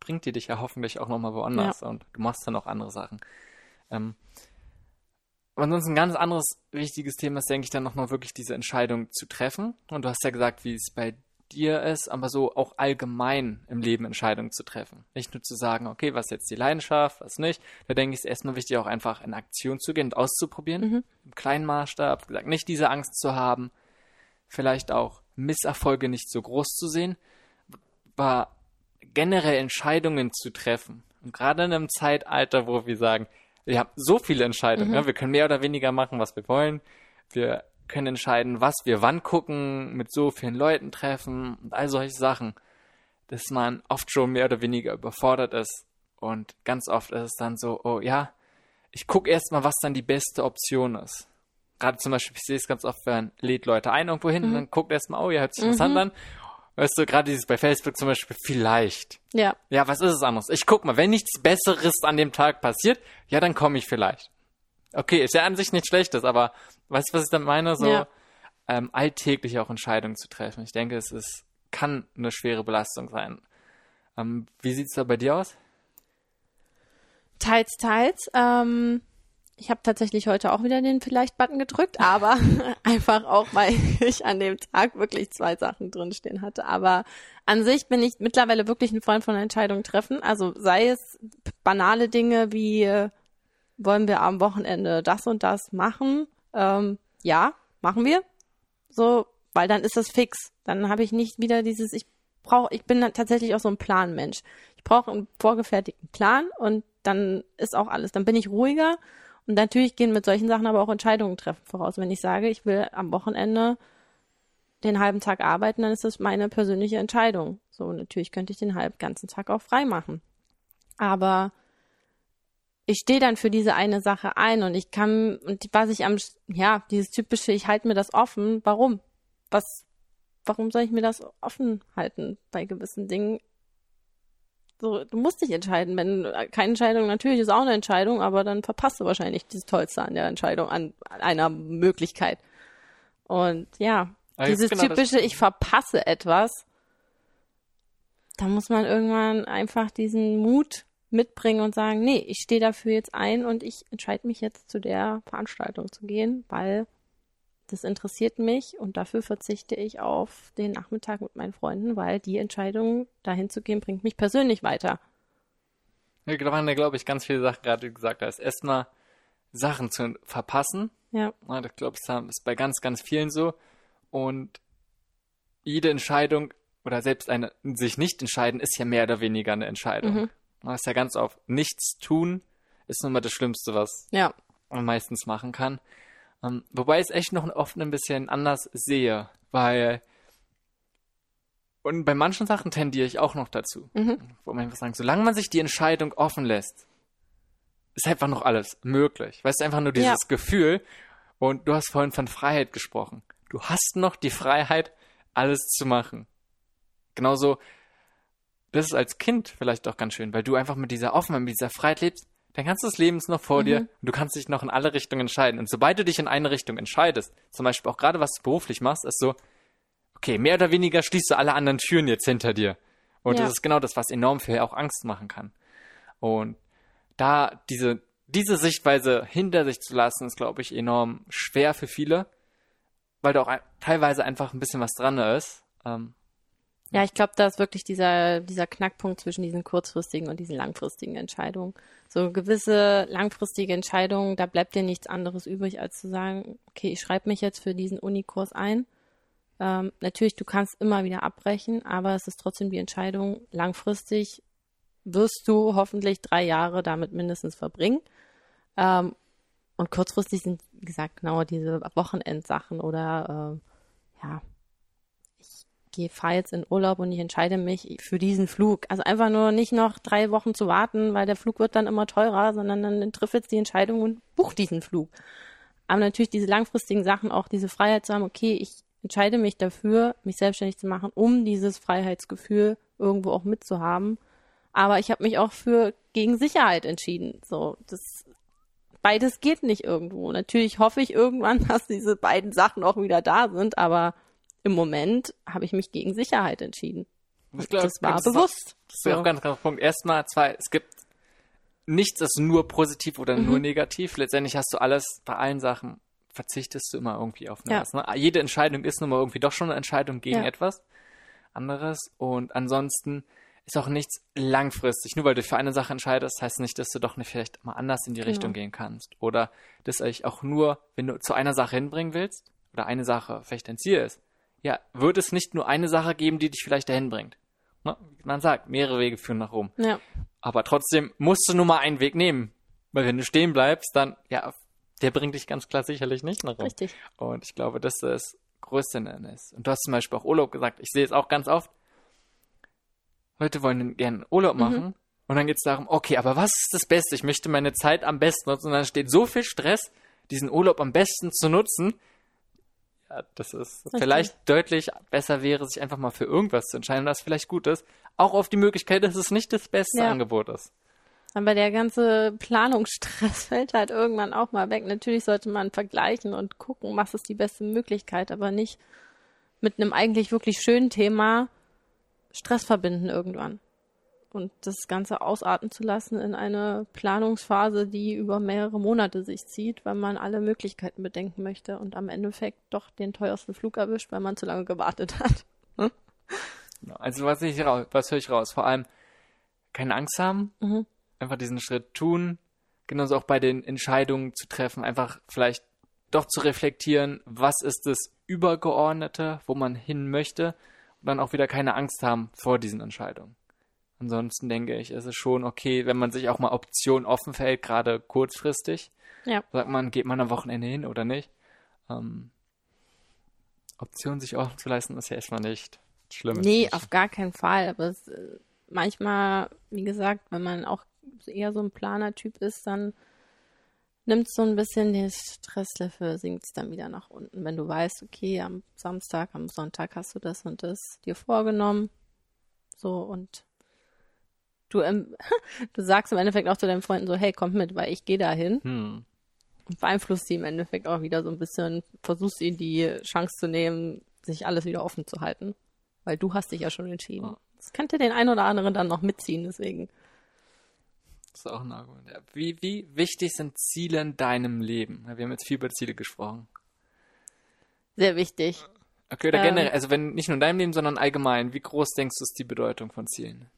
bringt die dich ja hoffentlich auch nochmal woanders ja. und du machst dann auch andere Sachen. Ähm, aber ansonsten ein ganz anderes wichtiges Thema ist, denke ich, dann nochmal wirklich diese Entscheidung zu treffen. Und du hast ja gesagt, wie es bei dir ist, aber so auch allgemein im Leben Entscheidungen zu treffen. Nicht nur zu sagen, okay, was ist jetzt die Leidenschaft, was nicht. Da denke ich, ist erstmal wichtig, auch einfach in Aktion zu gehen und auszuprobieren. Mhm. Im kleinen Maßstab, gesagt, nicht diese Angst zu haben, vielleicht auch Misserfolge nicht so groß zu sehen, war generell Entscheidungen zu treffen. Und gerade in einem Zeitalter, wo wir sagen, wir haben so viele Entscheidungen, mhm. ja, wir können mehr oder weniger machen, was wir wollen. Wir können entscheiden, was wir wann gucken, mit so vielen Leuten treffen und all solche Sachen, dass man oft schon mehr oder weniger überfordert ist. Und ganz oft ist es dann so, oh ja, ich gucke erstmal, was dann die beste Option ist. Gerade zum Beispiel, ich sehe es ganz oft, wenn lädt Leute ein irgendwo hin mhm. und dann guckt erstmal, oh, ja, hört sich mhm. interessant an. Weißt du, gerade dieses bei Facebook zum Beispiel, vielleicht. Ja. Ja, was ist es anderes? Ich guck mal, wenn nichts Besseres an dem Tag passiert, ja, dann komme ich vielleicht. Okay, ist ja an sich nichts Schlechtes, aber weißt du, was ich dann meine? So ja. ähm, alltäglich auch Entscheidungen zu treffen. Ich denke, es ist, kann eine schwere Belastung sein. Ähm, wie sieht's da bei dir aus? Teils, teils. Ähm, ich habe tatsächlich heute auch wieder den Vielleicht-Button gedrückt, aber [LAUGHS] einfach auch, weil ich an dem Tag wirklich zwei Sachen drinstehen hatte. Aber an sich bin ich mittlerweile wirklich ein Freund von Entscheidungen treffen. Also sei es banale Dinge wie, wollen wir am Wochenende das und das machen? Ähm, ja, machen wir. So, weil dann ist das fix. Dann habe ich nicht wieder dieses, ich brauche, ich bin tatsächlich auch so ein Planmensch. Ich brauche einen vorgefertigten Plan und dann ist auch alles. Dann bin ich ruhiger und natürlich gehen mit solchen Sachen aber auch Entscheidungen treffen voraus. Wenn ich sage, ich will am Wochenende den halben Tag arbeiten, dann ist das meine persönliche Entscheidung. So, natürlich könnte ich den halben ganzen Tag auch frei machen. Aber ich stehe dann für diese eine Sache ein und ich kann, und was ich am, ja, dieses typische, ich halte mir das offen, warum? Was, warum soll ich mir das offen halten bei gewissen Dingen? So, du musst dich entscheiden. Wenn keine Entscheidung, natürlich ist auch eine Entscheidung, aber dann verpasst du wahrscheinlich das Tollste an der Entscheidung, an, an einer Möglichkeit. Und ja, Aber dieses genau typische, ich verpasse etwas, da muss man irgendwann einfach diesen Mut mitbringen und sagen, nee, ich stehe dafür jetzt ein und ich entscheide mich jetzt zu der Veranstaltung zu gehen, weil das interessiert mich und dafür verzichte ich auf den Nachmittag mit meinen Freunden, weil die Entscheidung, dahin zu gehen, bringt mich persönlich weiter. Da waren ja, glaube ich, ganz viele Sachen, gerade gesagt hast. Erstmal Sachen zu verpassen. Ja, Ja, das glaube ich ist bei ganz, ganz vielen so. Und jede Entscheidung oder selbst eine sich nicht entscheiden ist ja mehr oder weniger eine Entscheidung. Mhm. Man ist ja ganz oft nichts tun ist nun mal das Schlimmste, was ja, man meistens machen kann. Ähm, wobei ich es echt noch oft ein bisschen anders sehe, weil und bei manchen Sachen tendiere ich auch noch dazu. Mhm. Wo man einfach sagen, solange man sich die Entscheidung offen lässt, ist einfach noch alles möglich. Weißt du, einfach nur dieses Ja. Gefühl. Und du hast vorhin von Freiheit gesprochen. Du hast noch die Freiheit, alles zu machen. Genauso, das ist als Kind vielleicht auch ganz schön, weil du einfach mit dieser Offenheit, mit dieser Freiheit lebst, dann kannst du das Leben ist noch vor dir und du kannst dich noch in alle Richtungen entscheiden. Und sobald du dich in eine Richtung entscheidest, zum Beispiel auch gerade was du beruflich machst, ist so, okay, mehr oder weniger schließt du alle anderen Türen jetzt hinter dir. Und Ja. das ist genau das, was enorm viel auch Angst machen kann. Und da diese, diese Sichtweise hinter sich zu lassen, ist, glaube ich, enorm schwer für viele, weil da auch teilweise einfach ein bisschen was dran ist. Ähm, Ja, ich glaube, da ist wirklich dieser, dieser Knackpunkt zwischen diesen kurzfristigen und diesen langfristigen Entscheidungen. So gewisse langfristige Entscheidungen, da bleibt dir nichts anderes übrig, als zu sagen, okay, ich schreibe mich jetzt für diesen Unikurs ein. Ähm, natürlich, du kannst immer wieder abbrechen, aber es ist trotzdem die Entscheidung, langfristig wirst du hoffentlich drei Jahre damit mindestens verbringen. Ähm, und kurzfristig sind, wie gesagt, genau diese Wochenendsachen oder äh, ja, gehe, fahre jetzt in Urlaub und ich entscheide mich für diesen Flug. Also einfach nur nicht noch drei Wochen zu warten, weil der Flug wird dann immer teurer, sondern dann triff jetzt die Entscheidung und buch diesen Flug. Aber natürlich diese langfristigen Sachen, auch diese Freiheit zu haben, okay, ich entscheide mich dafür, mich selbstständig zu machen, um dieses Freiheitsgefühl irgendwo auch mitzuhaben. Aber ich habe mich auch für gegen Sicherheit entschieden. So, das beides geht nicht irgendwo. Natürlich hoffe ich irgendwann, [LAUGHS] dass diese beiden Sachen auch wieder da sind, aber im Moment habe ich mich gegen Sicherheit entschieden. ich glaub, das war auch- bewusst. Das auch So. ein ganz, ganz Punkt. Erstmal, zwei, es gibt nichts, das nur positiv oder Mhm. nur negativ. Letztendlich hast du alles, bei allen Sachen verzichtest du immer irgendwie auf Ja. etwas. Ne? Jede Entscheidung ist nun mal irgendwie doch schon eine Entscheidung gegen Ja. etwas anderes. Und ansonsten ist auch nichts langfristig. Nur weil du für eine Sache entscheidest, heißt nicht, dass du doch nicht vielleicht mal anders in die Genau. Richtung gehen kannst. Oder dass euch auch nur, wenn du zu einer Sache hinbringen willst, oder eine Sache vielleicht dein Ziel ist, ja, wird es nicht nur eine Sache geben, die dich vielleicht dahin bringt. Ne? Man sagt, mehrere Wege führen nach Rom. Ja, Aber trotzdem musst du nur mal einen Weg nehmen. Weil wenn du stehen bleibst, dann, ja, der bringt dich ganz klar sicherlich nicht nach Rom. richtig. Und ich glaube, dass das größte ist. Und du hast zum Beispiel auch Urlaub gesagt. Ich sehe es auch ganz oft. Leute wollen gerne Urlaub Mhm. machen. Und dann geht es darum, okay, aber was ist das Beste? Ich möchte meine Zeit am besten nutzen. Und dann steht so viel Stress, diesen Urlaub am besten zu nutzen. Ja, das ist Richtig. vielleicht deutlich besser wäre, sich einfach mal für irgendwas zu entscheiden, das vielleicht gut ist. Auch auf die Möglichkeit, dass es nicht das beste Ja. Angebot ist. Aber der ganze Planungsstress [LAUGHS] fällt halt irgendwann auch mal weg. Natürlich sollte man vergleichen und gucken, was ist die beste Möglichkeit, aber nicht mit einem eigentlich wirklich schönen Thema Stress verbinden irgendwann. Und das Ganze ausarten zu lassen in eine Planungsphase, die über mehrere Monate sich zieht, weil man alle Möglichkeiten bedenken möchte und am Endeffekt doch den teuersten Flug erwischt, weil man zu lange gewartet hat. Ja, Also was ich was höre ich raus? Vor allem keine Angst haben, Mhm. einfach diesen Schritt tun, genauso auch bei den Entscheidungen zu treffen, einfach vielleicht doch zu reflektieren, was ist das Übergeordnete, wo man hin möchte und dann auch wieder keine Angst haben vor diesen Entscheidungen. Ansonsten denke ich, ist es schon okay, wenn man sich auch mal Optionen offen verhält, gerade kurzfristig. Ja. Sagt man, geht man am Wochenende hin oder nicht? Ähm, Optionen sich offen zu leisten, ist ja erstmal nicht schlimm. Nee, auf gar keinen Fall. Aber es, äh, manchmal, wie gesagt, wenn man auch eher so ein Planer-Typ ist, dann nimmt so ein bisschen den Stresslevel, sinkt es dann wieder nach unten. Wenn du weißt, okay, am Samstag, am Sonntag hast du das und das dir vorgenommen, so und du, ähm, [LAUGHS] du sagst im Endeffekt auch zu deinen Freunden so, hey, kommt mit, weil ich gehe dahin. Hm. Und beeinflusst sie im Endeffekt auch wieder so ein bisschen, versuchst ihnen die Chance zu nehmen, sich alles wieder offen zu halten. Weil du hast dich ja schon entschieden. Das könnte den einen oder anderen dann noch mitziehen, deswegen. Das ist auch ein Argument. Ja. Wie, wie wichtig sind Ziele in deinem Leben? Wir haben jetzt viel über Ziele gesprochen. Sehr wichtig. Okay, oder Ähm. generell, also wenn nicht nur in deinem Leben, sondern allgemein, wie groß denkst du ist die Bedeutung von Zielen?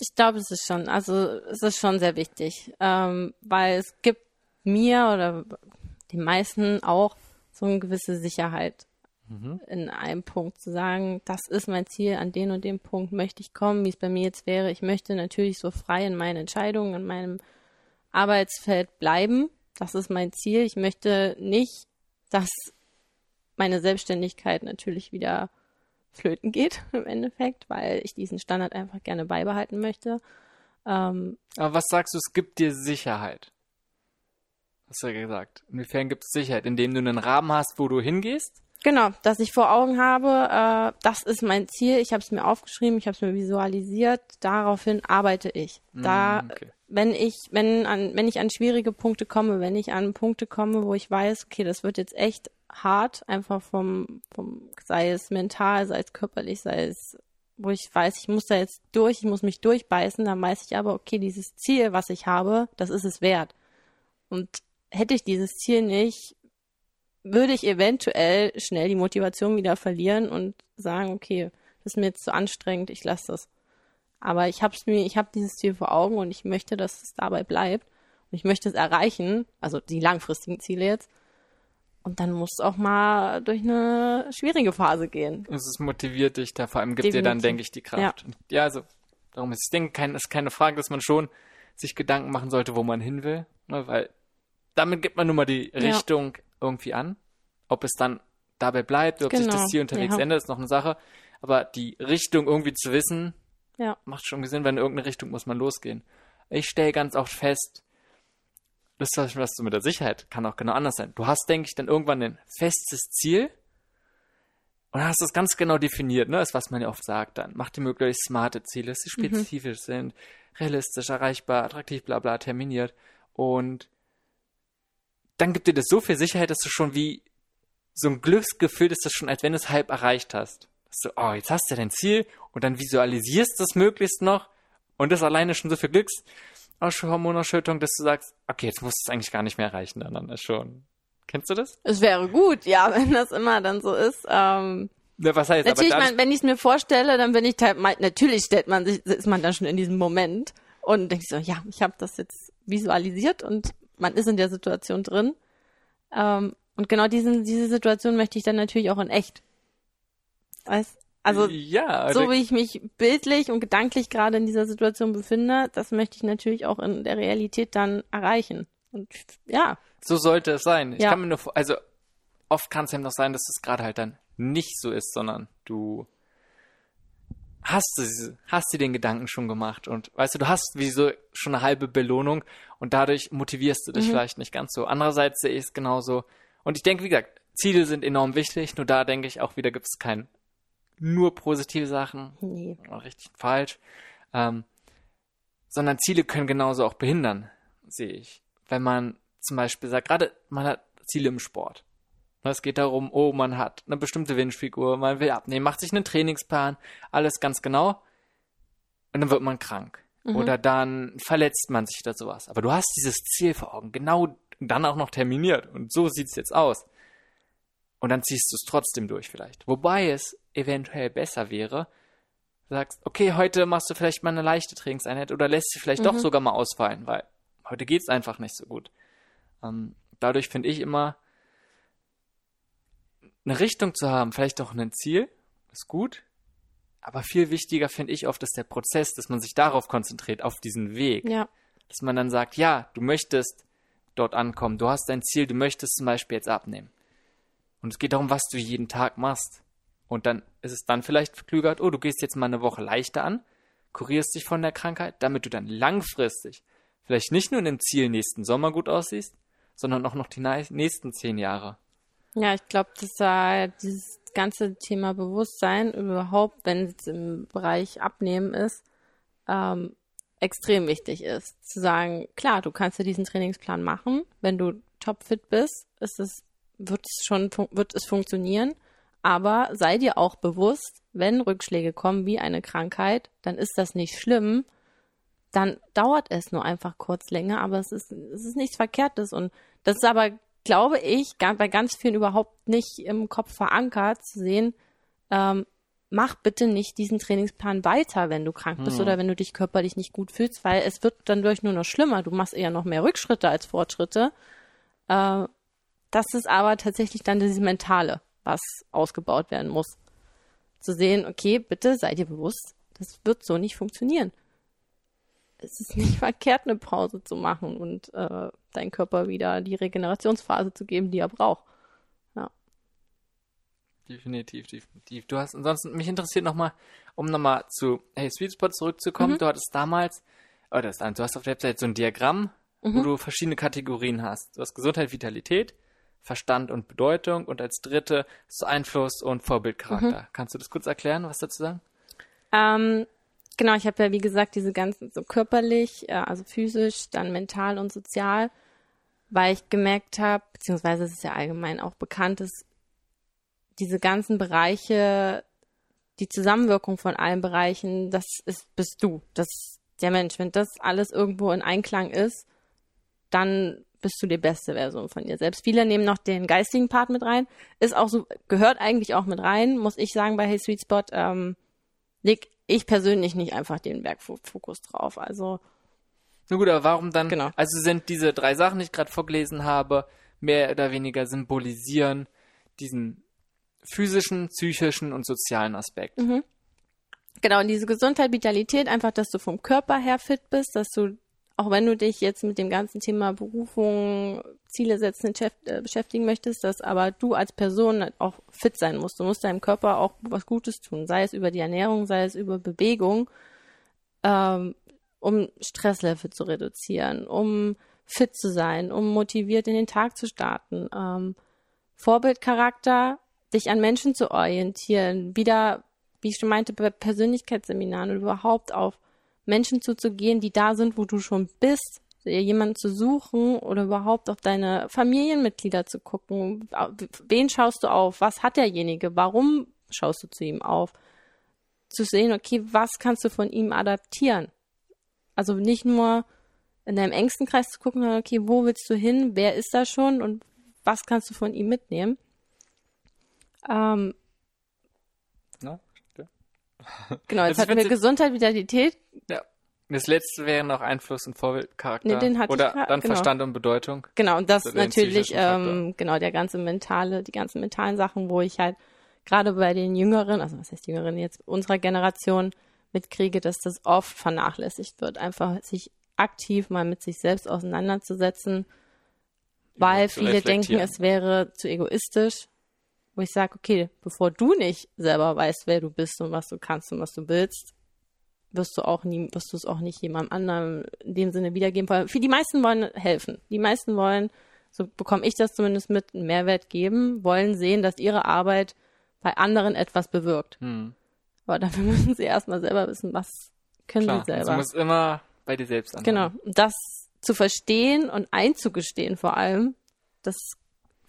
Ich glaube, es ist schon, also es ist schon sehr wichtig, ähm, weil es gibt mir oder den meisten auch so eine gewisse Sicherheit in einem Punkt zu sagen, das ist mein Ziel, an den und dem Punkt möchte ich kommen, wie es bei mir jetzt wäre. Ich möchte natürlich so frei in meinen Entscheidungen, in meinem Arbeitsfeld bleiben. Das ist mein Ziel. Ich möchte nicht, dass meine Selbstständigkeit natürlich wieder flöten geht [LAUGHS] im Endeffekt, weil ich diesen Standard einfach gerne beibehalten möchte. Ähm, Aber was sagst du, es gibt dir Sicherheit? Hast du ja gesagt. Inwiefern gibt es Sicherheit? Indem du einen Rahmen hast, wo du hingehst? genau, dass ich vor Augen habe, äh, das ist mein Ziel, ich habe es mir aufgeschrieben, ich habe es mir visualisiert, daraufhin arbeite ich. Da, Mm, okay. wenn ich, wenn an, wenn ich an schwierige Punkte komme, wenn ich an Punkte komme, wo ich weiß, okay, das wird jetzt echt hart, einfach vom, vom, sei es mental, sei es körperlich, sei es, wo ich weiß, ich muss da jetzt durch, ich muss mich durchbeißen, dann weiß ich aber, okay, dieses Ziel, was ich habe, das ist es wert. Und hätte ich dieses Ziel nicht, würde ich eventuell schnell die Motivation wieder verlieren und sagen, okay, das ist mir jetzt zu anstrengend, ich lasse das. Aber ich habe mir, ich habe dieses Ziel vor Augen und ich möchte, dass es dabei bleibt und ich möchte es erreichen, also die langfristigen Ziele jetzt. Und dann muss es auch mal durch eine schwierige Phase gehen. Es ist motiviert dich da, vor allem gibt dir dann, Definitiv. denke ich, die Kraft. Und Ja, also darum ist, ich denke, kein, ist keine Frage, dass man schon sich Gedanken machen sollte, wo man hin will, ne, weil damit gibt man nun mal die Ja. Richtung irgendwie an. Ob es dann dabei bleibt, ob sich Genau, das Ziel unterwegs ja. ändert, ist noch eine Sache. Aber die Richtung irgendwie zu wissen, Ja. macht schon Sinn, weil in irgendeine Richtung muss man losgehen. Ich stelle ganz oft fest, das ist was du mit der Sicherheit kann auch genau anders sein. Du hast, denke ich, dann irgendwann ein festes Ziel und hast das ganz genau definiert, ne? Das, ist, was man ja oft sagt dann. Mach dir möglichst smarte Ziele, dass sie spezifisch sind, realistisch, erreichbar, attraktiv, bla bla, terminiert. Und dann gibt dir das so viel Sicherheit, dass du schon wie so ein Glücksgefühl, dass du schon, als wenn du es halb erreicht hast. Dass du, oh, jetzt hast du dein Ziel und dann visualisierst du es möglichst noch und das alleine schon so viel Glückshormonausschüttung, dass du sagst, okay, jetzt musst du es eigentlich gar nicht mehr erreichen, dann, ist schon. Kennst du das? Es wäre gut, ja, [LAUGHS] wenn das immer dann so ist. Ähm, Ja, was heißt natürlich, aber man, wenn ich es mir vorstelle, dann bin ich mein- natürlich stellt man sich, ist man dann schon in diesem Moment und denkt so, ja, ich habe das jetzt visualisiert und man ist in der Situation drin. Ähm, und genau diesen, diese Situation möchte ich dann natürlich auch in echt. Weißt? Also ja, so wie ich mich bildlich und gedanklich gerade in dieser Situation befinde, das möchte ich natürlich auch in der Realität dann erreichen. Und ja, so sollte es sein. Ich Ja. kann mir nur, also oft kann es eben noch sein, dass es gerade halt dann nicht so ist, sondern du hast es, hast dir den Gedanken schon gemacht und weißt du, du hast wie so schon eine halbe Belohnung und dadurch motivierst du dich Mhm. vielleicht nicht ganz so. Andererseits sehe ich es genauso. Und ich denke, wie gesagt, Ziele sind enorm wichtig, nur da denke ich auch wieder gibt es kein nur positive Sachen, nee. richtig falsch, ähm, sondern Ziele können genauso auch behindern, sehe ich. Wenn man zum Beispiel sagt, gerade man hat Ziele im Sport. Ne, Es geht darum, oh, man hat eine bestimmte Wünschfigur, man will abnehmen, macht sich einen Trainingsplan, alles ganz genau. Und dann wird man krank. Oder dann verletzt man sich oder sowas. Aber du hast dieses Ziel vor Augen, genau dann auch noch terminiert. Und so sieht's jetzt aus. Und dann ziehst du es trotzdem durch vielleicht. Wobei es eventuell besser wäre, du sagst, okay, heute machst du vielleicht mal eine leichte Trainingseinheit oder lässt sie vielleicht doch sogar mal ausfallen, weil heute geht's einfach nicht so gut. Ähm, dadurch finde ich immer, eine Richtung zu haben, vielleicht auch ein Ziel, ist gut. Aber viel wichtiger finde ich oft ist der Prozess, dass man sich darauf konzentriert, auf diesen Weg Ja. dass man dann sagt, ja, du möchtest dort ankommen, du hast dein Ziel, du möchtest zum Beispiel jetzt abnehmen. Und es geht darum, was du jeden Tag machst. Und dann ist es dann vielleicht klüger, oh, du gehst jetzt mal eine Woche leichter an, kurierst dich von der Krankheit, damit du dann langfristig vielleicht nicht nur in dem Ziel nächsten Sommer gut aussiehst, sondern auch noch die nächsten zehn Jahre. Ja, ich glaube, dass da dieses ganze Thema Bewusstsein überhaupt, wenn es im Bereich Abnehmen ist, ähm, extrem wichtig ist. Zu sagen, klar, du kannst ja diesen Trainingsplan machen. Wenn du topfit bist, ist es, wird es schon, wird es funktionieren. Aber sei dir auch bewusst, wenn Rückschläge kommen wie eine Krankheit, dann ist das nicht schlimm. Dann dauert es nur einfach kurz länger, aber es ist, es ist nichts Verkehrtes. Und das ist aber, glaube ich, bei ganz vielen überhaupt nicht im Kopf verankert zu sehen, ähm, mach bitte nicht diesen Trainingsplan weiter, wenn du krank bist hm. oder wenn du dich körperlich nicht gut fühlst, weil es wird dann durch nur noch schlimmer. Du machst eher noch mehr Rückschritte als Fortschritte. Äh, das ist aber tatsächlich dann dieses Mentale was ausgebaut werden muss. Zu sehen, okay, bitte seid ihr bewusst, das wird so nicht funktionieren. Es ist nicht [LAUGHS] verkehrt, eine Pause zu machen und äh, deinem Körper wieder die Regenerationsphase zu geben, die er braucht. Ja. Definitiv, definitiv. Du hast ansonsten, mich interessiert nochmal, um nochmal zu Hey Sweet Spot zurückzukommen. Mhm. Du hattest damals, oder oh, du hast auf der Website so ein Diagramm, mhm. wo du verschiedene Kategorien hast. Du hast Gesundheit, Vitalität, Verstand und Bedeutung und als dritte so Einfluss und Vorbildcharakter. Mhm. Kannst du das kurz erklären, was dazu sagen? Ähm, genau, ich habe ja wie gesagt diese ganzen so körperlich, äh, also physisch, dann mental und sozial, weil ich gemerkt habe, beziehungsweise es ist ja allgemein auch bekannt, dass diese ganzen Bereiche, die Zusammenwirkung von allen Bereichen, das ist bist du, das ist der Mensch. Wenn das alles irgendwo in Einklang ist, dann bist du die beste Version von dir selbst. Viele nehmen noch den geistigen Part mit rein. Ist auch so, gehört eigentlich auch mit rein, muss ich sagen, bei Hey Sweet Spot, ähm, leg ich persönlich nicht einfach den Bergfokus drauf. Also. Na gut, aber warum dann? Genau. Also sind diese drei Sachen, die ich gerade vorgelesen habe, mehr oder weniger symbolisieren diesen physischen, psychischen und sozialen Aspekt. Mhm. Genau, und diese Gesundheit, Vitalität, einfach, dass du vom Körper her fit bist, dass du auch wenn du dich jetzt mit dem ganzen Thema Berufung, Ziele setzen äh, beschäftigen möchtest, dass aber du als Person auch fit sein musst. Du musst deinem Körper auch was Gutes tun, sei es über die Ernährung, sei es über Bewegung, ähm, um Stresslevel zu reduzieren, um fit zu sein, um motiviert in den Tag zu starten. Ähm, Vorbildcharakter, dich an Menschen zu orientieren, wieder, wie ich schon meinte, bei Persönlichkeitsseminaren oder überhaupt auf Menschen zuzugehen, die da sind, wo du schon bist, jemanden zu suchen oder überhaupt auf deine Familienmitglieder zu gucken. Wen schaust du auf? Was hat derjenige? Warum schaust du zu ihm auf? Zu sehen, okay, was kannst du von ihm adaptieren? Also nicht nur in deinem engsten Kreis zu gucken, sondern okay, wo willst du hin? Wer ist da schon? Und was kannst du von ihm mitnehmen? Ähm, genau, jetzt hatten wir Gesundheit, Vitalität, ja. Das letzte wäre noch Einfluss und Vorbildcharakter. Nee, den hatte Oder ich dann genau. Verstand und Bedeutung. Genau, und das natürlich, ähm, genau, der ganze mentale, die ganzen mentalen Sachen, wo ich halt gerade bei den Jüngeren, also was heißt Jüngeren jetzt, unserer Generation mitkriege, dass das oft vernachlässigt wird. Einfach sich aktiv mal mit sich selbst auseinanderzusetzen, weil viele denken, es wäre zu egoistisch. Wo ich sage, okay, bevor du nicht selber weißt, wer du bist und was du kannst und was du willst, wirst du auch nie, wirst du es auch nicht jemandem anderen in dem Sinne wiedergeben. Weil für die meisten wollen helfen. Die meisten wollen, so bekomme ich das zumindest mit, einen Mehrwert geben, wollen sehen, dass ihre Arbeit bei anderen etwas bewirkt. Hm. Aber dafür [LAUGHS] müssen sie erstmal selber wissen, was können Klar, sie selber. Also du musst immer bei dir selbst anfangen. Genau. Das zu verstehen und einzugestehen vor allem, das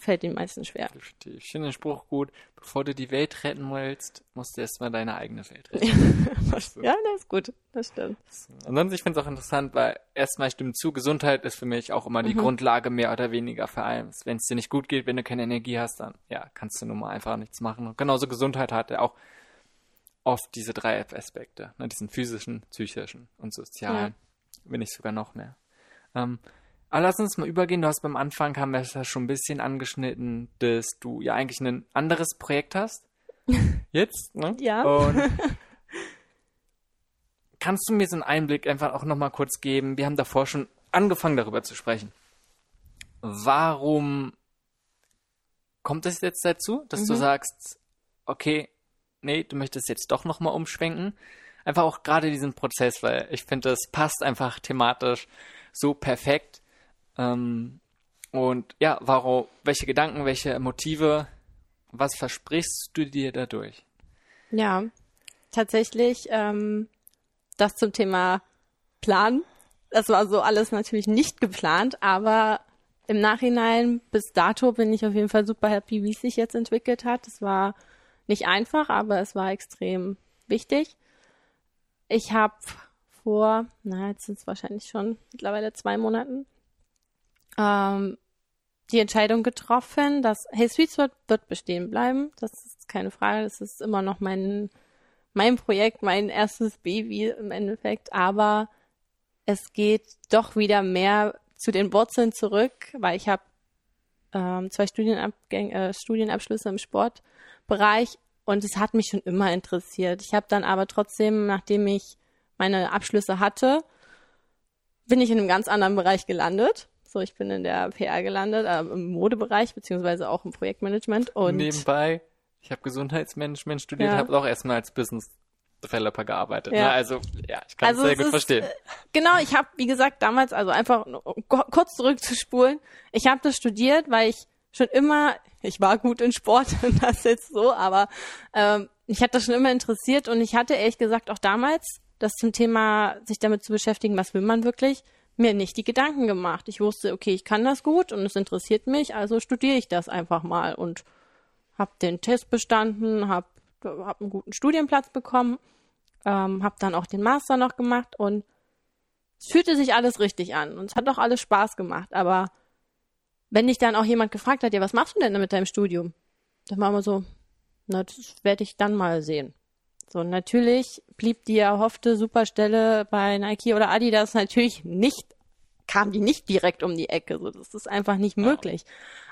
fällt den meisten schwer. Ich finde den Spruch gut. Bevor du die Welt retten willst, musst du erstmal deine eigene Welt retten. [LAUGHS] ja, das ist gut. Das stimmt. Ansonsten, ich finde es auch interessant, weil erstmal stimmt zu, Gesundheit ist für mich auch immer die mhm. Grundlage mehr oder weniger für alles. Wenn es dir nicht gut geht, wenn du keine Energie hast, dann ja, kannst du nun mal einfach nichts machen. Und genauso Gesundheit hat ja auch oft diese drei Aspekte. Ne, diesen physischen, psychischen und sozialen. Ja. Wenn nicht sogar noch mehr. Ähm, aber lass uns mal übergehen. Du hast beim Anfang, haben wir es ja schon ein bisschen angeschnitten, dass du ja eigentlich ein anderes Projekt hast. [LAUGHS] Jetzt, ne? Ja. Und [LAUGHS] kannst du mir so einen Einblick einfach auch nochmal kurz geben? Wir haben davor schon angefangen, darüber zu sprechen. Warum kommt es jetzt dazu, dass mhm. du sagst, okay, nee, du möchtest jetzt doch nochmal umschwenken? Einfach auch gerade diesen Prozess, weil ich finde, das passt einfach thematisch so perfekt. Ähm, und ja, warum, welche Gedanken, welche Motive, was versprichst du dir dadurch? Ja, tatsächlich ähm, das zum Thema Plan. Das war so alles natürlich nicht geplant, aber im Nachhinein bis dato bin ich auf jeden Fall super happy, wie es sich jetzt entwickelt hat. Es war nicht einfach, aber es war extrem wichtig. Ich habe vor, na, jetzt sind es wahrscheinlich schon mittlerweile zwei Monaten, ähm, die Entscheidung getroffen, dass Hey Sweets wird, wird bestehen bleiben. Das ist keine Frage. Das ist immer noch mein, mein Projekt, mein erstes Baby im Endeffekt. Aber es geht doch wieder mehr zu den Wurzeln zurück, weil ich habe ähm, zwei Studienabgänge, äh, Studienabschlüsse im Sportbereich und es hat mich schon immer interessiert. Ich habe dann aber trotzdem, nachdem ich meine Abschlüsse hatte, bin ich in einem ganz anderen Bereich gelandet. So, ich bin in der PR gelandet, äh, im Modebereich, beziehungsweise auch im Projektmanagement. Und Nebenbei, ich habe Gesundheitsmanagement studiert, Ja. habe auch erstmal als Business Developer gearbeitet. Ja. Ne? Also, ja, ich kann Also es sehr gut ist, verstehen. äh, Genau, ich habe, wie gesagt, damals, also einfach um kurz zurückzuspulen, ich habe das studiert, weil ich schon immer, ich war gut in Sport, [LAUGHS] das jetzt so, aber ähm, ich hatte das schon immer interessiert und ich hatte ehrlich gesagt auch damals das zum Thema, sich damit zu beschäftigen, was will man wirklich, mir nicht die Gedanken gemacht. Ich wusste, okay, ich kann das gut und es interessiert mich, also studiere ich das einfach mal und habe den Test bestanden, habe hab einen guten Studienplatz bekommen, ähm, habe dann auch den Master noch gemacht und es fühlte sich alles richtig an und es hat auch alles Spaß gemacht. Aber wenn dich dann auch jemand gefragt hat, ja, was machst du denn mit deinem Studium? Dann war immer so, na, das werde ich dann mal sehen. So, natürlich blieb die erhoffte Superstelle bei Nike oder Adidas natürlich nicht, kam die nicht direkt um die Ecke. So, das ist einfach nicht möglich.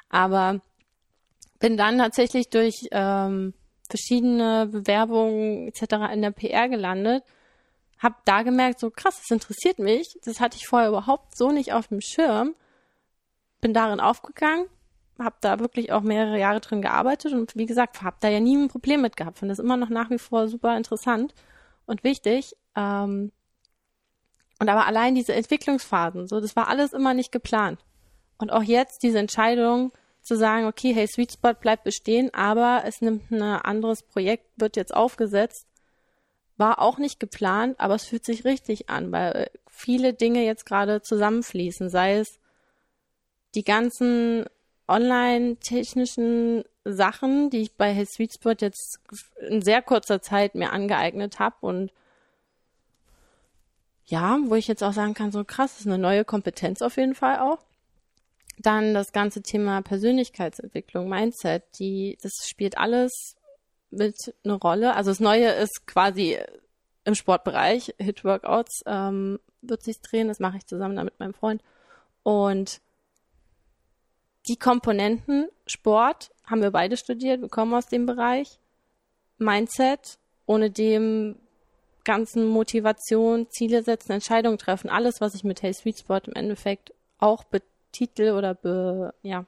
Aber bin dann tatsächlich durch ähm, verschiedene Bewerbungen etc. in der PR gelandet, hab da gemerkt, so krass, das interessiert mich. Das hatte ich vorher überhaupt so nicht auf dem Schirm. Bin darin aufgegangen, hab da wirklich auch mehrere Jahre drin gearbeitet und wie gesagt, hab da ja nie ein Problem mit gehabt. Finde das immer noch nach wie vor super interessant und wichtig. Ähm, und aber allein diese Entwicklungsphasen, so, das war alles immer nicht geplant. Und auch jetzt diese Entscheidung zu sagen, okay, hey, Sweet Spot bleibt bestehen, aber es nimmt ein anderes Projekt, wird jetzt aufgesetzt, war auch nicht geplant, aber es fühlt sich richtig an, weil viele Dinge jetzt gerade zusammenfließen, sei es die ganzen online-technischen Sachen, die ich bei Hey Sweet Spot jetzt in sehr kurzer Zeit mir angeeignet habe und ja, wo ich jetzt auch sagen kann, so krass, ist eine neue Kompetenz auf jeden Fall auch. Dann das ganze Thema Persönlichkeitsentwicklung, Mindset, die, das spielt alles mit eine Rolle. Also das Neue ist quasi im Sportbereich, Hit-Workouts ähm, wird sich drehen, das mache ich zusammen da mit meinem Freund. Und die Komponenten Sport haben wir beide studiert, wir kommen aus dem Bereich. Mindset, ohne dem ganzen Motivation, Ziele setzen, Entscheidungen treffen, alles, was ich mit Hey Sweet Spot im Endeffekt auch betitel oder be, ja,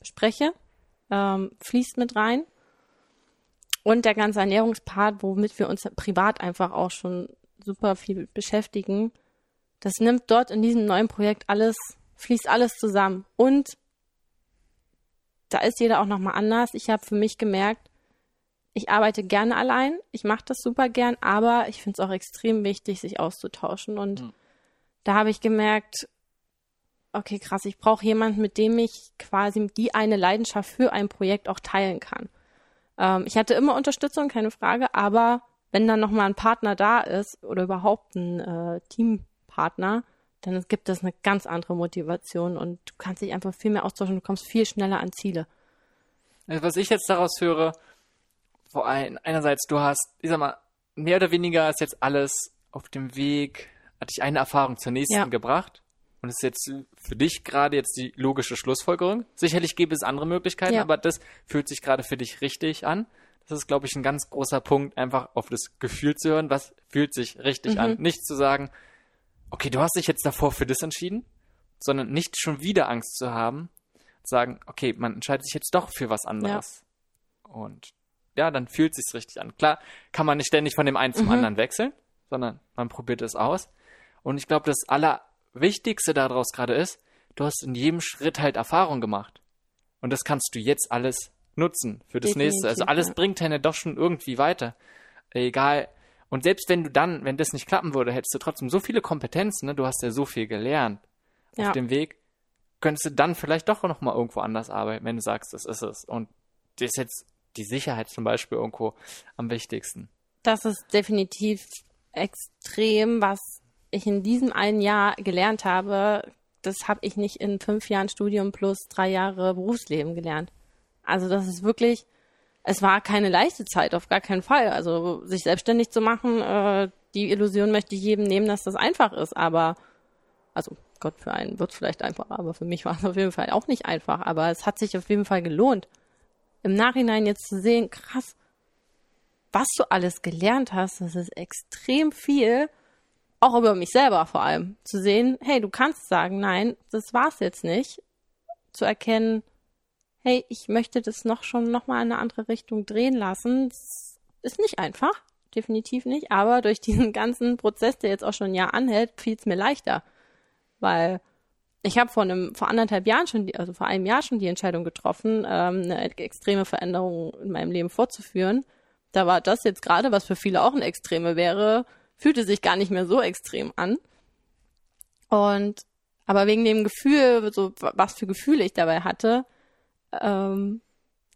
bespreche, ähm, fließt mit rein. Und der ganze Ernährungspart, womit wir uns privat einfach auch schon super viel beschäftigen, das nimmt dort in diesem neuen Projekt alles, fließt alles zusammen. Und da ist jeder auch nochmal anders. Ich habe für mich gemerkt, ich arbeite gerne allein, ich mache das super gern, aber ich finde es auch extrem wichtig, sich auszutauschen. Und Mhm. da habe ich gemerkt, okay, krass, ich brauche jemanden, mit dem ich quasi die eine Leidenschaft für ein Projekt auch teilen kann. Ähm, ich hatte immer Unterstützung, keine Frage, aber wenn dann nochmal ein Partner da ist oder überhaupt ein äh, Teampartner, dann gibt es eine ganz andere Motivation und du kannst dich einfach viel mehr austauschen, du kommst viel schneller an Ziele. Also, was ich jetzt daraus höre, vor allem einerseits, du hast, ich sag mal, mehr oder weniger ist jetzt alles auf dem Weg, hat dich eine Erfahrung zur nächsten Ja. gebracht. Und es ist jetzt für dich gerade jetzt die logische Schlussfolgerung. Sicherlich gäbe es andere Möglichkeiten, Ja. aber das fühlt sich gerade für dich richtig an. Das ist, glaube ich, ein ganz großer Punkt, einfach auf das Gefühl zu hören, was fühlt sich richtig Mhm. an. Nicht zu sagen, okay, du hast dich jetzt davor für das entschieden, sondern nicht schon wieder Angst zu haben, sagen, okay, man entscheidet sich jetzt doch für was anderes. Und ja, dann fühlt sich's richtig an. Klar, kann man nicht ständig von dem einen zum Mhm. anderen wechseln, sondern man probiert es aus. Und ich glaube, das aller Wichtigste daraus gerade ist, du hast in jedem Schritt halt Erfahrung gemacht. Und das kannst du jetzt alles nutzen für das Definitiv, nächste. Also alles ja. bringt deine doch schon irgendwie weiter. Egal. Und selbst wenn du dann, wenn das nicht klappen würde, hättest du trotzdem so viele Kompetenzen, ne? du hast ja so viel gelernt Ja. auf dem Weg, könntest du dann vielleicht doch noch mal irgendwo anders arbeiten, wenn du sagst, das ist es. Und das ist jetzt die Sicherheit zum Beispiel irgendwo am wichtigsten. Das ist definitiv extrem, was ich in diesem einen Jahr gelernt habe. Das habe ich nicht in fünf Jahren Studium plus drei Jahre Berufsleben gelernt. Also das ist wirklich, es war keine leichte Zeit, auf gar keinen Fall. Also sich selbstständig zu machen, äh, die Illusion möchte ich jedem nehmen, dass das einfach ist. Aber, also Gott, für einen wird es vielleicht einfach, aber für mich war es auf jeden Fall auch nicht einfach. Aber es hat sich auf jeden Fall gelohnt. Im Nachhinein jetzt zu sehen, krass, was du alles gelernt hast, das ist extrem viel, auch über mich selber vor allem, zu sehen, hey, du kannst sagen, nein, das war's jetzt nicht, zu erkennen, hey, ich möchte das noch schon noch mal in eine andere Richtung drehen lassen, das ist nicht einfach, definitiv nicht, aber durch diesen [LAUGHS] ganzen Prozess, der jetzt auch schon ein Jahr anhält, fiel es mir leichter, weil ich habe vor einem, vor anderthalb Jahren schon, die, also vor einem Jahr schon die Entscheidung getroffen, ähm, eine extreme Veränderung in meinem Leben vorzuführen. Da war das jetzt gerade, was für viele auch eine extreme wäre, fühlte sich gar nicht mehr so extrem an. Und aber wegen dem Gefühl, so was für Gefühle ich dabei hatte, ähm,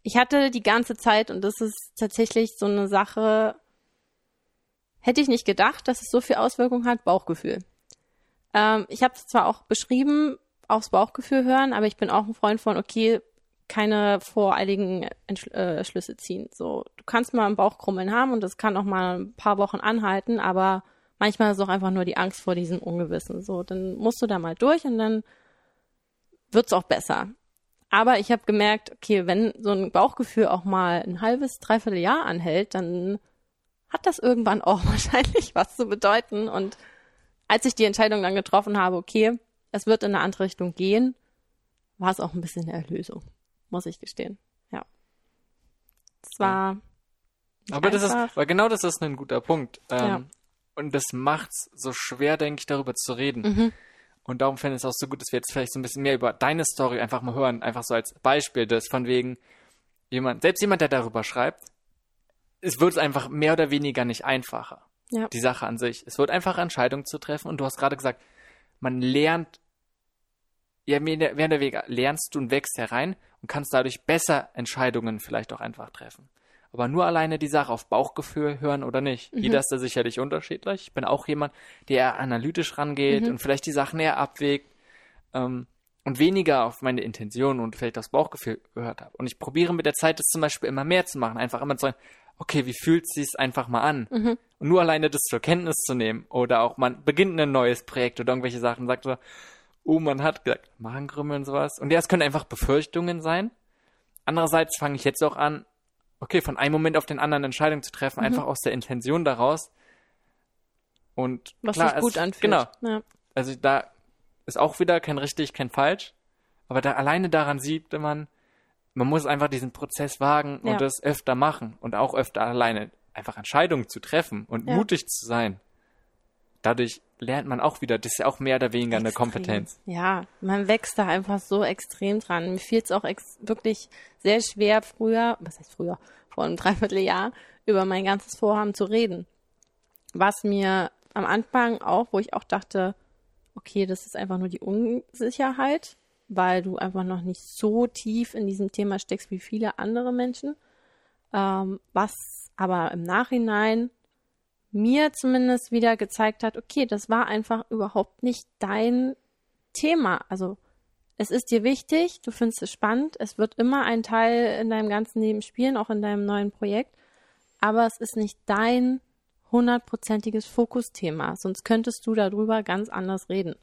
ich hatte die ganze Zeit, und das ist tatsächlich so eine Sache, hätte ich nicht gedacht, dass es so viel Auswirkung hat, Bauchgefühl. Ähm, ich habe es zwar auch beschrieben, aufs Bauchgefühl hören, aber ich bin auch ein Freund von, okay, keine voreiligen Entschl äh, Schlüsse ziehen. So, du kannst mal ein Bauchkrummeln haben und das kann auch mal ein paar Wochen anhalten, aber manchmal ist es auch einfach nur die Angst vor diesem Ungewissen. So, dann musst du da mal durch und dann wird's auch besser. Aber ich habe gemerkt, okay, wenn so ein Bauchgefühl auch mal ein halbes, dreiviertel Jahr anhält, dann hat das irgendwann auch [LAUGHS] wahrscheinlich was zu bedeuten. Und als ich die Entscheidung dann getroffen habe, okay, es wird in eine andere Richtung gehen, war es auch ein bisschen eine Erlösung, muss ich gestehen. Ja. Es war. nicht Aber das einfach. ist, weil genau das ist ein guter Punkt. Ähm, Ja. Und das macht's so schwer, denke ich, darüber zu reden. Mhm. Und darum fände ich es auch so gut, dass wir jetzt vielleicht so ein bisschen mehr über deine Story einfach mal hören. Einfach so als Beispiel, das von wegen jemand, selbst jemand, der darüber schreibt, es wird einfach mehr oder weniger nicht einfacher. Ja. Die Sache an sich. Es wird einfacher, Entscheidungen zu treffen. Und du hast gerade gesagt, man lernt, ja, während der Wege lernst du und wächst herein und kannst dadurch besser Entscheidungen vielleicht auch einfach treffen. Aber nur alleine die Sache auf Bauchgefühl hören oder nicht. Jeder ist da sicherlich unterschiedlich. Ich bin auch jemand, der eher analytisch rangeht und vielleicht die Sachen eher abwägt ähm, und weniger auf meine Intention und vielleicht aufs Bauchgefühl gehört habe. Und ich probiere mit der Zeit das zum Beispiel immer mehr zu machen. Einfach immer zu sagen, okay, wie fühlt sich's einfach mal an? Und nur alleine das zur Kenntnis zu nehmen oder auch man beginnt ein neues Projekt oder irgendwelche Sachen, sagt so, oh, man hat gesagt, Magengrümmeln und sowas. Und ja, es können einfach Befürchtungen sein. Andererseits fange ich jetzt auch an, okay, von einem Moment auf den anderen Entscheidungen zu treffen, einfach aus der Intention daraus. Und Was klar, sich gut es, anfühlt. Genau. Ja. Also da ist auch wieder kein richtig, kein falsch. Aber da alleine daran sieht man, man muss einfach diesen Prozess wagen und Ja. das öfter machen und auch öfter alleine einfach Entscheidungen zu treffen und Ja. mutig zu sein. Dadurch lernt man auch wieder, das ist ja auch mehr oder weniger eine Extrem. Kompetenz. Ja, man wächst da einfach so extrem dran. Mir fiel es auch wirklich sehr schwer früher, was heißt früher, vor einem Dreivierteljahr, über mein ganzes Vorhaben zu reden. Was mir am Anfang auch, wo ich auch dachte, okay, das ist einfach nur die Unsicherheit, weil du einfach noch nicht so tief in diesem Thema steckst wie viele andere Menschen. Ähm, was aber im Nachhinein mir zumindest wieder gezeigt hat, okay, das war einfach überhaupt nicht dein Thema. Also es ist dir wichtig, du findest es spannend, es wird immer ein Teil in deinem ganzen Leben spielen, auch in deinem neuen Projekt, aber es ist nicht dein hundertprozentiges Fokusthema, sonst könntest du darüber ganz anders reden.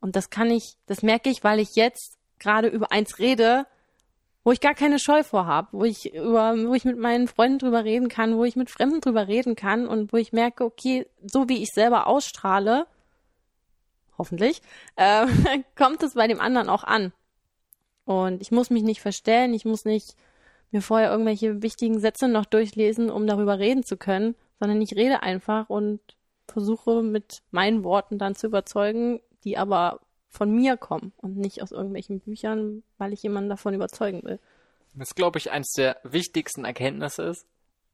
Und das kann ich, das merke ich, weil ich jetzt gerade über eins rede, wo ich gar keine Scheu vor habe, wo ich über, wo ich mit meinen Freunden drüber reden kann, wo ich mit Fremden drüber reden kann und wo ich merke, okay, so wie ich selber ausstrahle, hoffentlich, [LAUGHS] äh, kommt es bei dem anderen auch an. Und ich muss mich nicht verstellen, ich muss nicht mir vorher irgendwelche wichtigen Sätze noch durchlesen, um darüber reden zu können, sondern ich rede einfach und versuche mit meinen Worten dann zu überzeugen, die aber von mir kommen und nicht aus irgendwelchen Büchern, weil ich jemanden davon überzeugen will. Das glaube ich, eines der wichtigsten Erkenntnisse ist,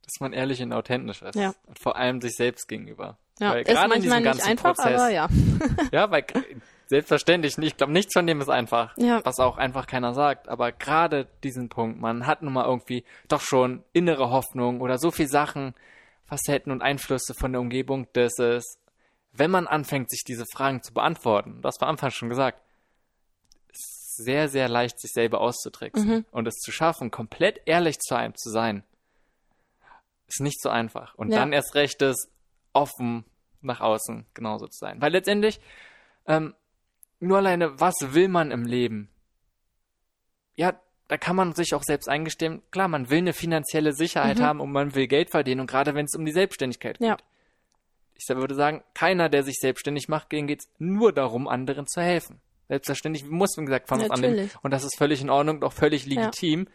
dass man ehrlich und authentisch ist. Ja. Und vor allem sich selbst gegenüber. Ja, Weil ist gerade in diesem manchmal nicht ganzen einfach, Prozess, aber ja. [LAUGHS] Ja, weil selbstverständlich nicht. Ich glaube, nichts von dem ist einfach. Ja. Was auch einfach keiner sagt. Aber gerade diesen Punkt, man hat nun mal irgendwie doch schon innere Hoffnung oder so viel Sachen, Facetten und Einflüsse von der Umgebung, dass es, wenn man anfängt, sich diese Fragen zu beantworten, das war am Anfang schon gesagt, ist sehr, sehr leicht, sich selber auszutricksen. Mhm. Und es zu schaffen, komplett ehrlich zu einem zu sein, ist nicht so einfach. Und Ja. dann erst recht ist, offen nach außen genauso zu sein. Weil letztendlich, ähm, nur alleine, was will man im Leben? Ja, da kann man sich auch selbst eingestehen, klar, man will eine finanzielle Sicherheit Mhm. haben und man will Geld verdienen und gerade wenn es um die Selbstständigkeit geht. Ja. Ich würde sagen, keiner, der sich selbstständig macht, denen geht es nur darum, anderen zu helfen. Selbstverständlich muss, wie gesagt, annehmen. Natürlich. Und das ist völlig in Ordnung und auch völlig legitim.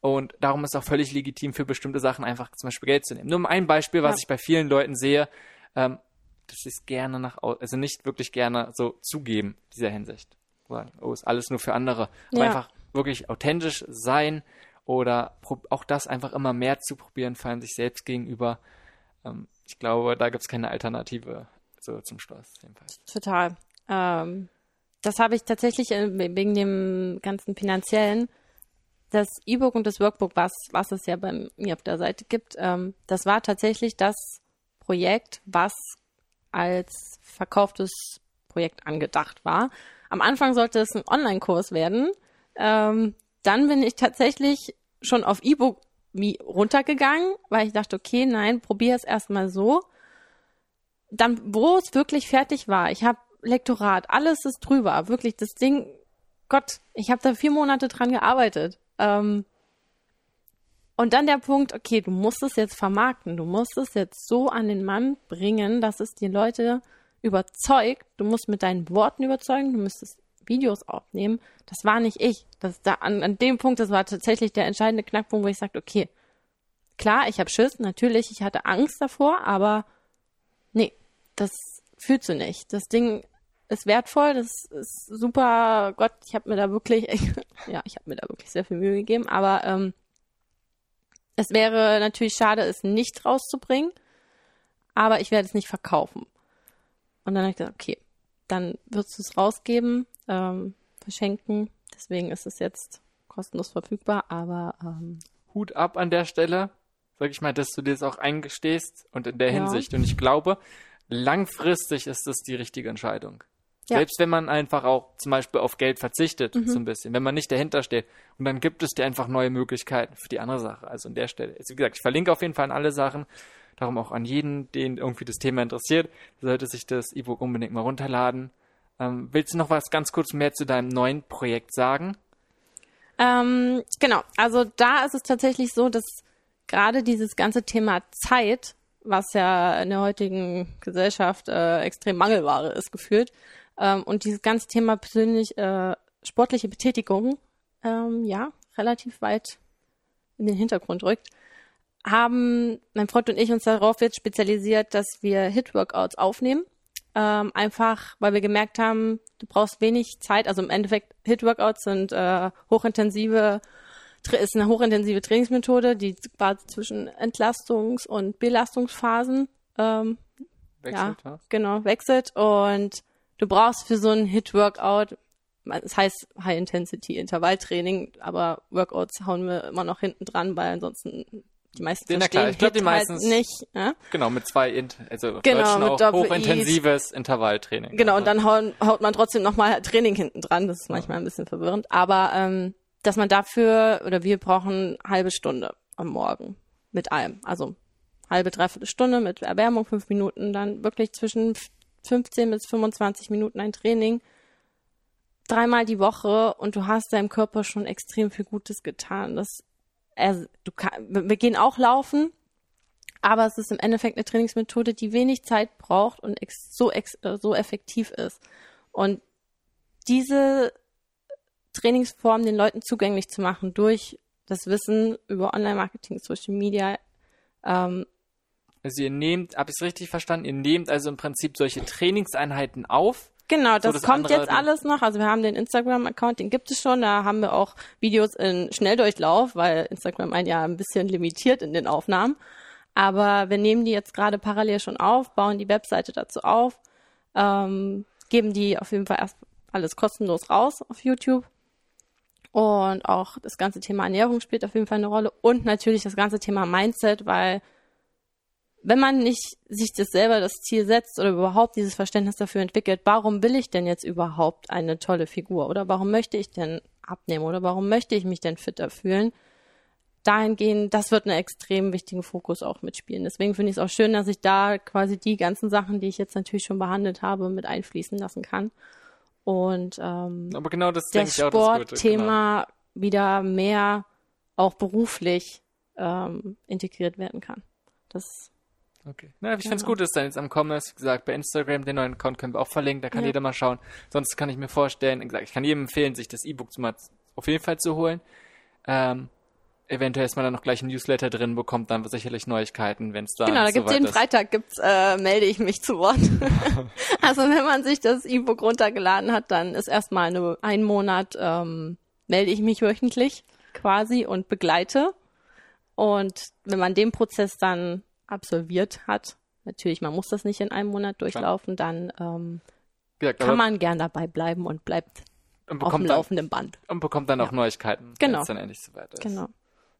Und darum ist auch völlig legitim, für bestimmte Sachen einfach zum Beispiel Geld zu nehmen. Nur ein Beispiel, was Ja. ich bei vielen Leuten sehe, ähm, sie es gerne nach also nicht wirklich gerne so zugeben, dieser Hinsicht. Sagen, oh, ist alles nur für andere. Aber Ja. einfach wirklich authentisch sein oder auch das einfach immer mehr zu probieren, vor allem sich selbst gegenüber. Ähm, ich glaube, da gibt es keine Alternative so zum Schluss. Jedenfalls. Total. Ähm, das habe ich tatsächlich äh, wegen dem ganzen finanziellen. Das E-Book und das Workbook, was, was es ja bei mir auf der Seite gibt, ähm, das war tatsächlich das Projekt, was als verkauftes Projekt angedacht war. Am Anfang sollte es ein Online-Kurs werden. Ähm, dann bin ich tatsächlich schon auf E-Book runtergegangen, weil ich dachte, okay, nein, probier es erstmal so. Dann, wo es wirklich fertig war, ich habe Lektorat, alles ist drüber, wirklich das Ding, Gott, ich habe da vier Monate dran gearbeitet. Ähm, und dann der Punkt, okay, du musst es jetzt vermarkten, du musst es jetzt so an den Mann bringen, dass es die Leute überzeugt. Du musst mit deinen Worten überzeugen, du müsstest Videos aufnehmen. Das war nicht ich. Das da an, an dem Punkt, das war tatsächlich der entscheidende Knackpunkt, wo ich sagte, okay, klar, ich habe Schiss, natürlich, ich hatte Angst davor, aber nee, das fühlst du nicht. Das Ding ist wertvoll, das ist super. Gott, ich habe mir da wirklich, [LAUGHS] ja, ich habe mir da wirklich sehr viel Mühe gegeben, aber ähm, es wäre natürlich schade, es nicht rauszubringen, aber ich werde es nicht verkaufen. Und dann habe ich gesagt, okay, dann wirst du es rausgeben, ähm, verschenken. Deswegen ist es jetzt kostenlos verfügbar, aber ähm, Hut ab an der Stelle, sag ich mal, dass du dir das auch eingestehst und in der Ja. Hinsicht. Und ich glaube, langfristig ist das die richtige Entscheidung. Ja. Selbst wenn man einfach auch zum Beispiel auf Geld verzichtet, Mhm. so ein bisschen, wenn man nicht dahinter steht. Und dann gibt es dir einfach neue Möglichkeiten für die andere Sache. Also an der Stelle. Also wie gesagt, ich verlinke auf jeden Fall an alle Sachen. Darum auch an jeden, den irgendwie das Thema interessiert, sollte sich das E-Book unbedingt mal runterladen. Ähm, willst du noch was ganz kurz mehr zu deinem neuen Projekt sagen? Ähm, genau, also da ist es tatsächlich so, dass gerade dieses ganze Thema Zeit, was ja in der heutigen Gesellschaft äh, extrem Mangelware ist, gefühlt, ähm, und dieses ganze Thema persönlich äh, sportliche Betätigung, ähm, ja, relativ weit in den Hintergrund rückt, haben mein Freund und ich uns darauf jetzt spezialisiert, dass wir Hit-Workouts aufnehmen. Ähm, einfach, weil wir gemerkt haben, du brauchst wenig Zeit. Also im Endeffekt, Hit-Workouts sind äh, hochintensive, ist eine hochintensive Trainingsmethode, die quasi zwischen Entlastungs- und Belastungsphasen ähm, Wechselt, ja, genau, wechselt. Und du brauchst für so ein Hit-Workout, es heißt High-Intensity-Intervalltraining, aber Workouts hauen wir immer noch hinten dran, weil ansonsten die meisten Ja, na verstehen klar, ich glaub, die halt meistens- nicht. Ja? Genau, mit zwei, Int also Genau, mit auch Doppel-Is. hochintensives Intervalltraining. Genau, Also, und dann hauen, haut man trotzdem nochmal Training hinten dran. Das ist manchmal ein bisschen verwirrend. Aber ähm, dass man dafür, oder wir brauchen halbe Stunde am Morgen mit allem. Also halbe, dreiviertel Stunde mit Erwärmung, fünf Minuten, dann wirklich zwischen 15 bis 25 Minuten ein Training. Dreimal die Woche und du hast deinem Körper schon extrem viel Gutes getan. Das, er, du kann, wir gehen auch laufen, aber es ist im Endeffekt eine Trainingsmethode, die wenig Zeit braucht und ex so, ex äh, so effektiv ist. Und diese Trainingsform den Leuten zugänglich zu machen durch das Wissen über Online-Marketing, Social Media, ähm, Also ihr nehmt, hab ich es richtig verstanden, ihr nehmt also im Prinzip solche Trainingseinheiten auf, Genau, So, das, das kommt andere, jetzt alles noch. Also wir haben den Instagram-Account, den gibt es schon. Da haben wir auch Videos in Schnelldurchlauf, weil Instagram ein ja ein bisschen limitiert in den Aufnahmen. Aber wir nehmen die jetzt gerade parallel schon auf, bauen die Webseite dazu auf, ähm, geben die auf jeden Fall erst alles kostenlos raus auf YouTube. Und auch das ganze Thema Ernährung spielt auf jeden Fall eine Rolle. Und natürlich das ganze Thema Mindset, weil wenn man nicht sich das selber das Ziel setzt oder überhaupt dieses Verständnis dafür entwickelt, warum will ich denn jetzt überhaupt eine tolle Figur oder warum möchte ich denn abnehmen oder warum möchte ich mich denn fitter fühlen, dahingehend, das wird einen extrem wichtigen Fokus auch mitspielen. Deswegen finde ich es auch schön, dass ich da quasi die ganzen Sachen, die ich jetzt natürlich schon behandelt habe, mit einfließen lassen kann. Und ähm, Aber genau das das Gute. Genau. Sportthema wieder mehr auch beruflich ähm, integriert werden kann. Das Okay. Na, ich finde es Genau. gut, dass dann jetzt am Kommen ist. Wie gesagt, bei Instagram, den neuen Account können wir auch verlinken, da kann Ja. jeder mal schauen. Sonst kann ich mir vorstellen, wie gesagt, ich kann jedem empfehlen, sich das E-Book mal auf jeden Fall zu holen. Ähm, eventuell ist man dann noch gleich ein Newsletter drin, bekommt dann sicherlich Neuigkeiten, wenn es da Genau, da gibt's soweit jeden ist. Freitag gibt's, äh, melde ich mich zu Wort. [LAUGHS] also wenn man sich das E-Book runtergeladen hat, dann ist erstmal eine, ein Monat, ähm, melde ich mich wöchentlich quasi und begleite. Und wenn man den Prozess dann absolviert hat, natürlich, man muss das nicht in einem Monat durchlaufen, dann ähm, gesagt, kann man gern dabei bleiben und bleibt und auf dem laufenden Band. und bekommt dann auch Neuigkeiten, Genau. wenn es dann endlich soweit ist. Genau.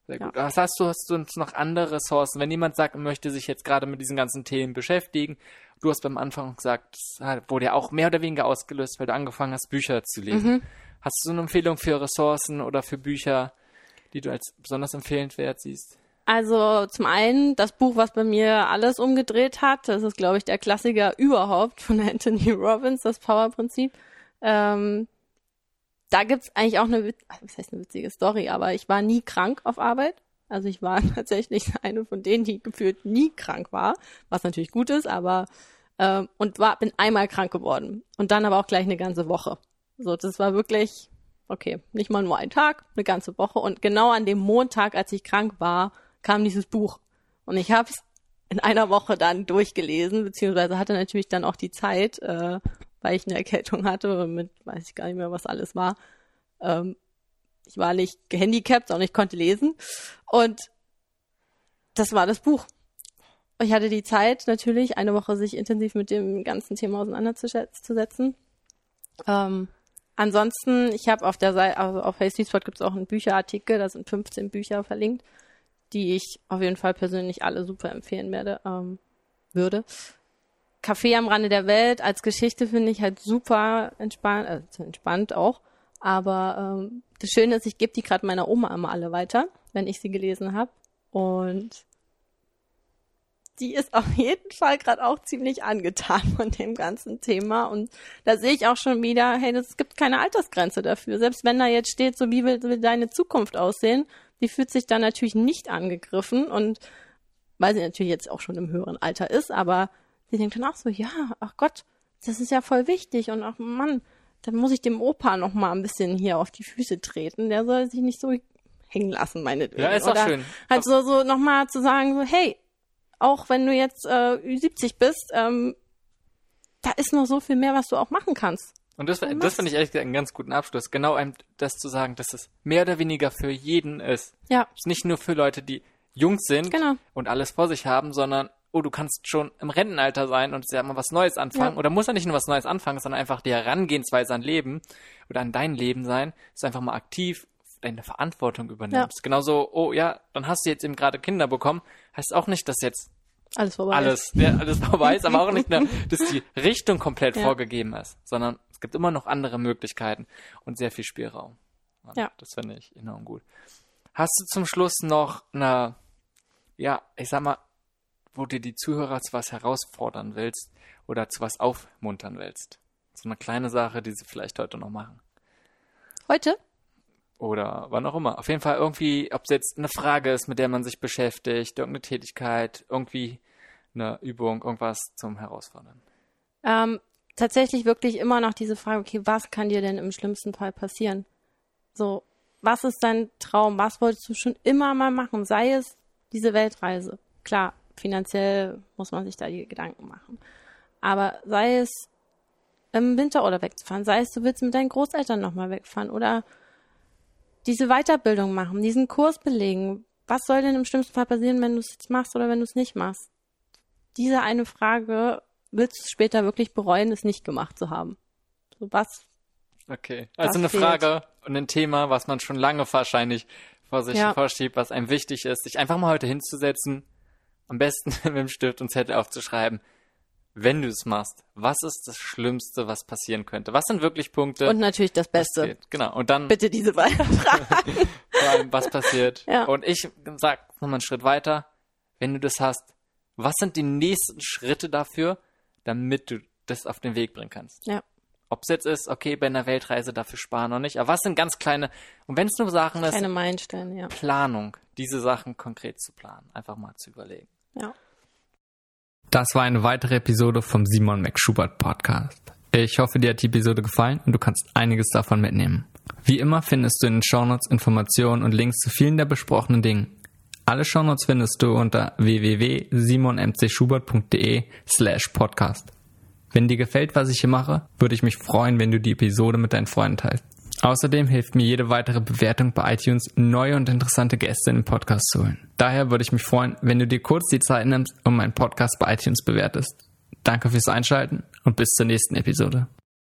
Sehr Ja. gut. Was hast du, hast du uns noch andere Ressourcen? Wenn jemand sagt, er möchte sich jetzt gerade mit diesen ganzen Themen beschäftigen, du hast beim Anfang gesagt, das wurde ja auch mehr oder weniger ausgelöst, weil du angefangen hast, Bücher zu lesen. Mhm. Hast du so eine Empfehlung für Ressourcen oder für Bücher, die du als besonders empfehlenswert siehst? Also zum einen das Buch, was bei mir alles umgedreht hat. Das ist, glaube ich, der Klassiker überhaupt von [LAUGHS] Anthony Robbins, das Power-Prinzip. Ähm, da gibt's eigentlich auch eine, was heißt eine witzige Story, aber ich war nie krank auf Arbeit. Also ich war [LAUGHS] tatsächlich eine von denen, die gefühlt nie krank war, was natürlich gut ist, aber ähm, und war bin einmal krank geworden und dann aber auch gleich eine ganze Woche. So, das war wirklich okay, nicht mal nur ein Tag, eine ganze Woche und genau an dem Montag, als ich krank war, kam dieses Buch und ich habe es in einer Woche dann durchgelesen, beziehungsweise hatte natürlich dann auch die Zeit, äh, weil ich eine Erkältung hatte und mit, weiß ich gar nicht mehr, was alles war. Ähm, ich war nicht gehandicapt, sondern ich konnte lesen. Und das war das Buch. Ich hatte die Zeit, natürlich eine Woche sich intensiv mit dem ganzen Thema auseinanderzusetzen. Ähm, ansonsten, ich habe auf der Seite, also auf Spot gibt es auch einen Bücherartikel, da sind 15 Bücher verlinkt, die ich auf jeden Fall persönlich alle super empfehlen werde, ähm, würde. Café am Rande der Welt als Geschichte finde ich halt super entspannt, äh, entspannt auch. Aber ähm, das Schöne ist, ich gebe die gerade meiner Oma immer alle weiter, wenn ich sie gelesen habe. Und die ist auf jeden Fall gerade auch ziemlich angetan von dem ganzen Thema. Und da sehe ich auch schon wieder, hey, es gibt keine Altersgrenze dafür. Selbst wenn da jetzt steht, so wie will, will deine Zukunft aussehen, die fühlt sich dann natürlich nicht angegriffen. Und weil sie natürlich jetzt auch schon im höheren Alter ist, aber sie denkt dann auch so, ja, ach Gott, das ist ja voll wichtig. Und ach Mann, dann muss ich dem Opa noch mal ein bisschen hier auf die Füße treten. Der soll sich nicht so hängen lassen, meinetwegen. Ja, ist auch Oder schön. Halt so, so nochmal zu sagen, so, hey, auch wenn du jetzt äh, Ü70 bist, ähm, da ist noch so viel mehr, was du auch machen kannst. Und das, das finde ich ehrlich gesagt einen ganz guten Abschluss. Genau einem das zu sagen, dass es mehr oder weniger für jeden ist. Ja, Es ist nicht nur für Leute, die jung sind Genau. und alles vor sich haben, sondern oh, du kannst schon im Rentenalter sein und ja mal was Neues anfangen. Ja. Oder muss ja nicht nur was Neues anfangen, sondern einfach die Herangehensweise an Leben oder an dein Leben sein, dass du einfach mal aktiv deine Verantwortung übernimmst. Genauso, oh ja, dann hast du jetzt eben gerade Kinder bekommen, heißt auch nicht, dass jetzt alles vorbei. alles, ja, alles vorbei ist, aber auch nicht nur, [LAUGHS] dass die Richtung komplett Ja. vorgegeben ist, sondern es gibt immer noch andere Möglichkeiten und sehr viel Spielraum. Und Ja. Das finde ich enorm gut. Hast du zum Schluss noch eine, ja, ich sag mal, wo dir die Zuhörer zu was herausfordern willst oder zu was aufmuntern willst? So eine kleine Sache, die sie vielleicht heute noch machen. Heute? Oder wann auch immer. Auf jeden Fall irgendwie, ob es jetzt eine Frage ist, mit der man sich beschäftigt, irgendeine Tätigkeit, irgendwie eine Übung, irgendwas zum Herausfordern. Ähm, tatsächlich wirklich immer noch diese Frage, okay, was kann dir denn im schlimmsten Fall passieren? So, was ist dein Traum? Was wolltest du schon immer mal machen? Sei es diese Weltreise. Klar, finanziell muss man sich da die Gedanken machen. Aber sei es im Winterurlaub wegzufahren. Sei es, du willst mit deinen Großeltern nochmal wegfahren oder diese Weiterbildung machen, diesen Kurs belegen. Was soll denn im schlimmsten Fall passieren, wenn du es jetzt machst oder wenn du es nicht machst? Diese eine Frage willst du später wirklich bereuen, es nicht gemacht zu haben. So was. Okay. Also eine fehlt. Frage und ein Thema, was man schon lange wahrscheinlich vor sich Ja. vorschiebt, was einem wichtig ist, sich einfach mal heute hinzusetzen, am besten [LAUGHS] mit dem Stift und Zettel aufzuschreiben, wenn du es machst, was ist das Schlimmste, was passieren könnte? Was sind wirklich Punkte? Und natürlich das Beste. geht? Genau. Und dann Bitte diese [LAUGHS] vor allem, was passiert. Ja. Und ich sag nochmal einen Schritt weiter. Wenn du das hast, was sind die nächsten Schritte dafür, damit du das auf den Weg bringen kannst? ja. Ob es jetzt ist, okay, bei einer Weltreise dafür sparen oder nicht. Aber was sind ganz kleine, und wenn es nur Sachen ist, Keine Meilensteine, ja. Planung, diese Sachen konkret zu planen. Einfach mal zu überlegen. Ja. Das war eine weitere Episode vom Simon McSchubert Podcast. Ich hoffe, dir hat die Episode gefallen und du kannst einiges davon mitnehmen. Wie immer findest du in den Shownotes Informationen und Links zu vielen der besprochenen Dingen. Alle Shownotes findest du unter www.simonmcschubert.de slash podcast. Wenn dir gefällt, was ich hier mache, würde ich mich freuen, wenn du die Episode mit deinen Freunden teilst. Außerdem hilft mir jede weitere Bewertung bei iTunes, neue und interessante Gäste in den Podcast zu holen. Daher würde ich mich freuen, wenn du dir kurz die Zeit nimmst und meinen Podcast bei iTunes bewertest. Danke fürs Einschalten und bis zur nächsten Episode.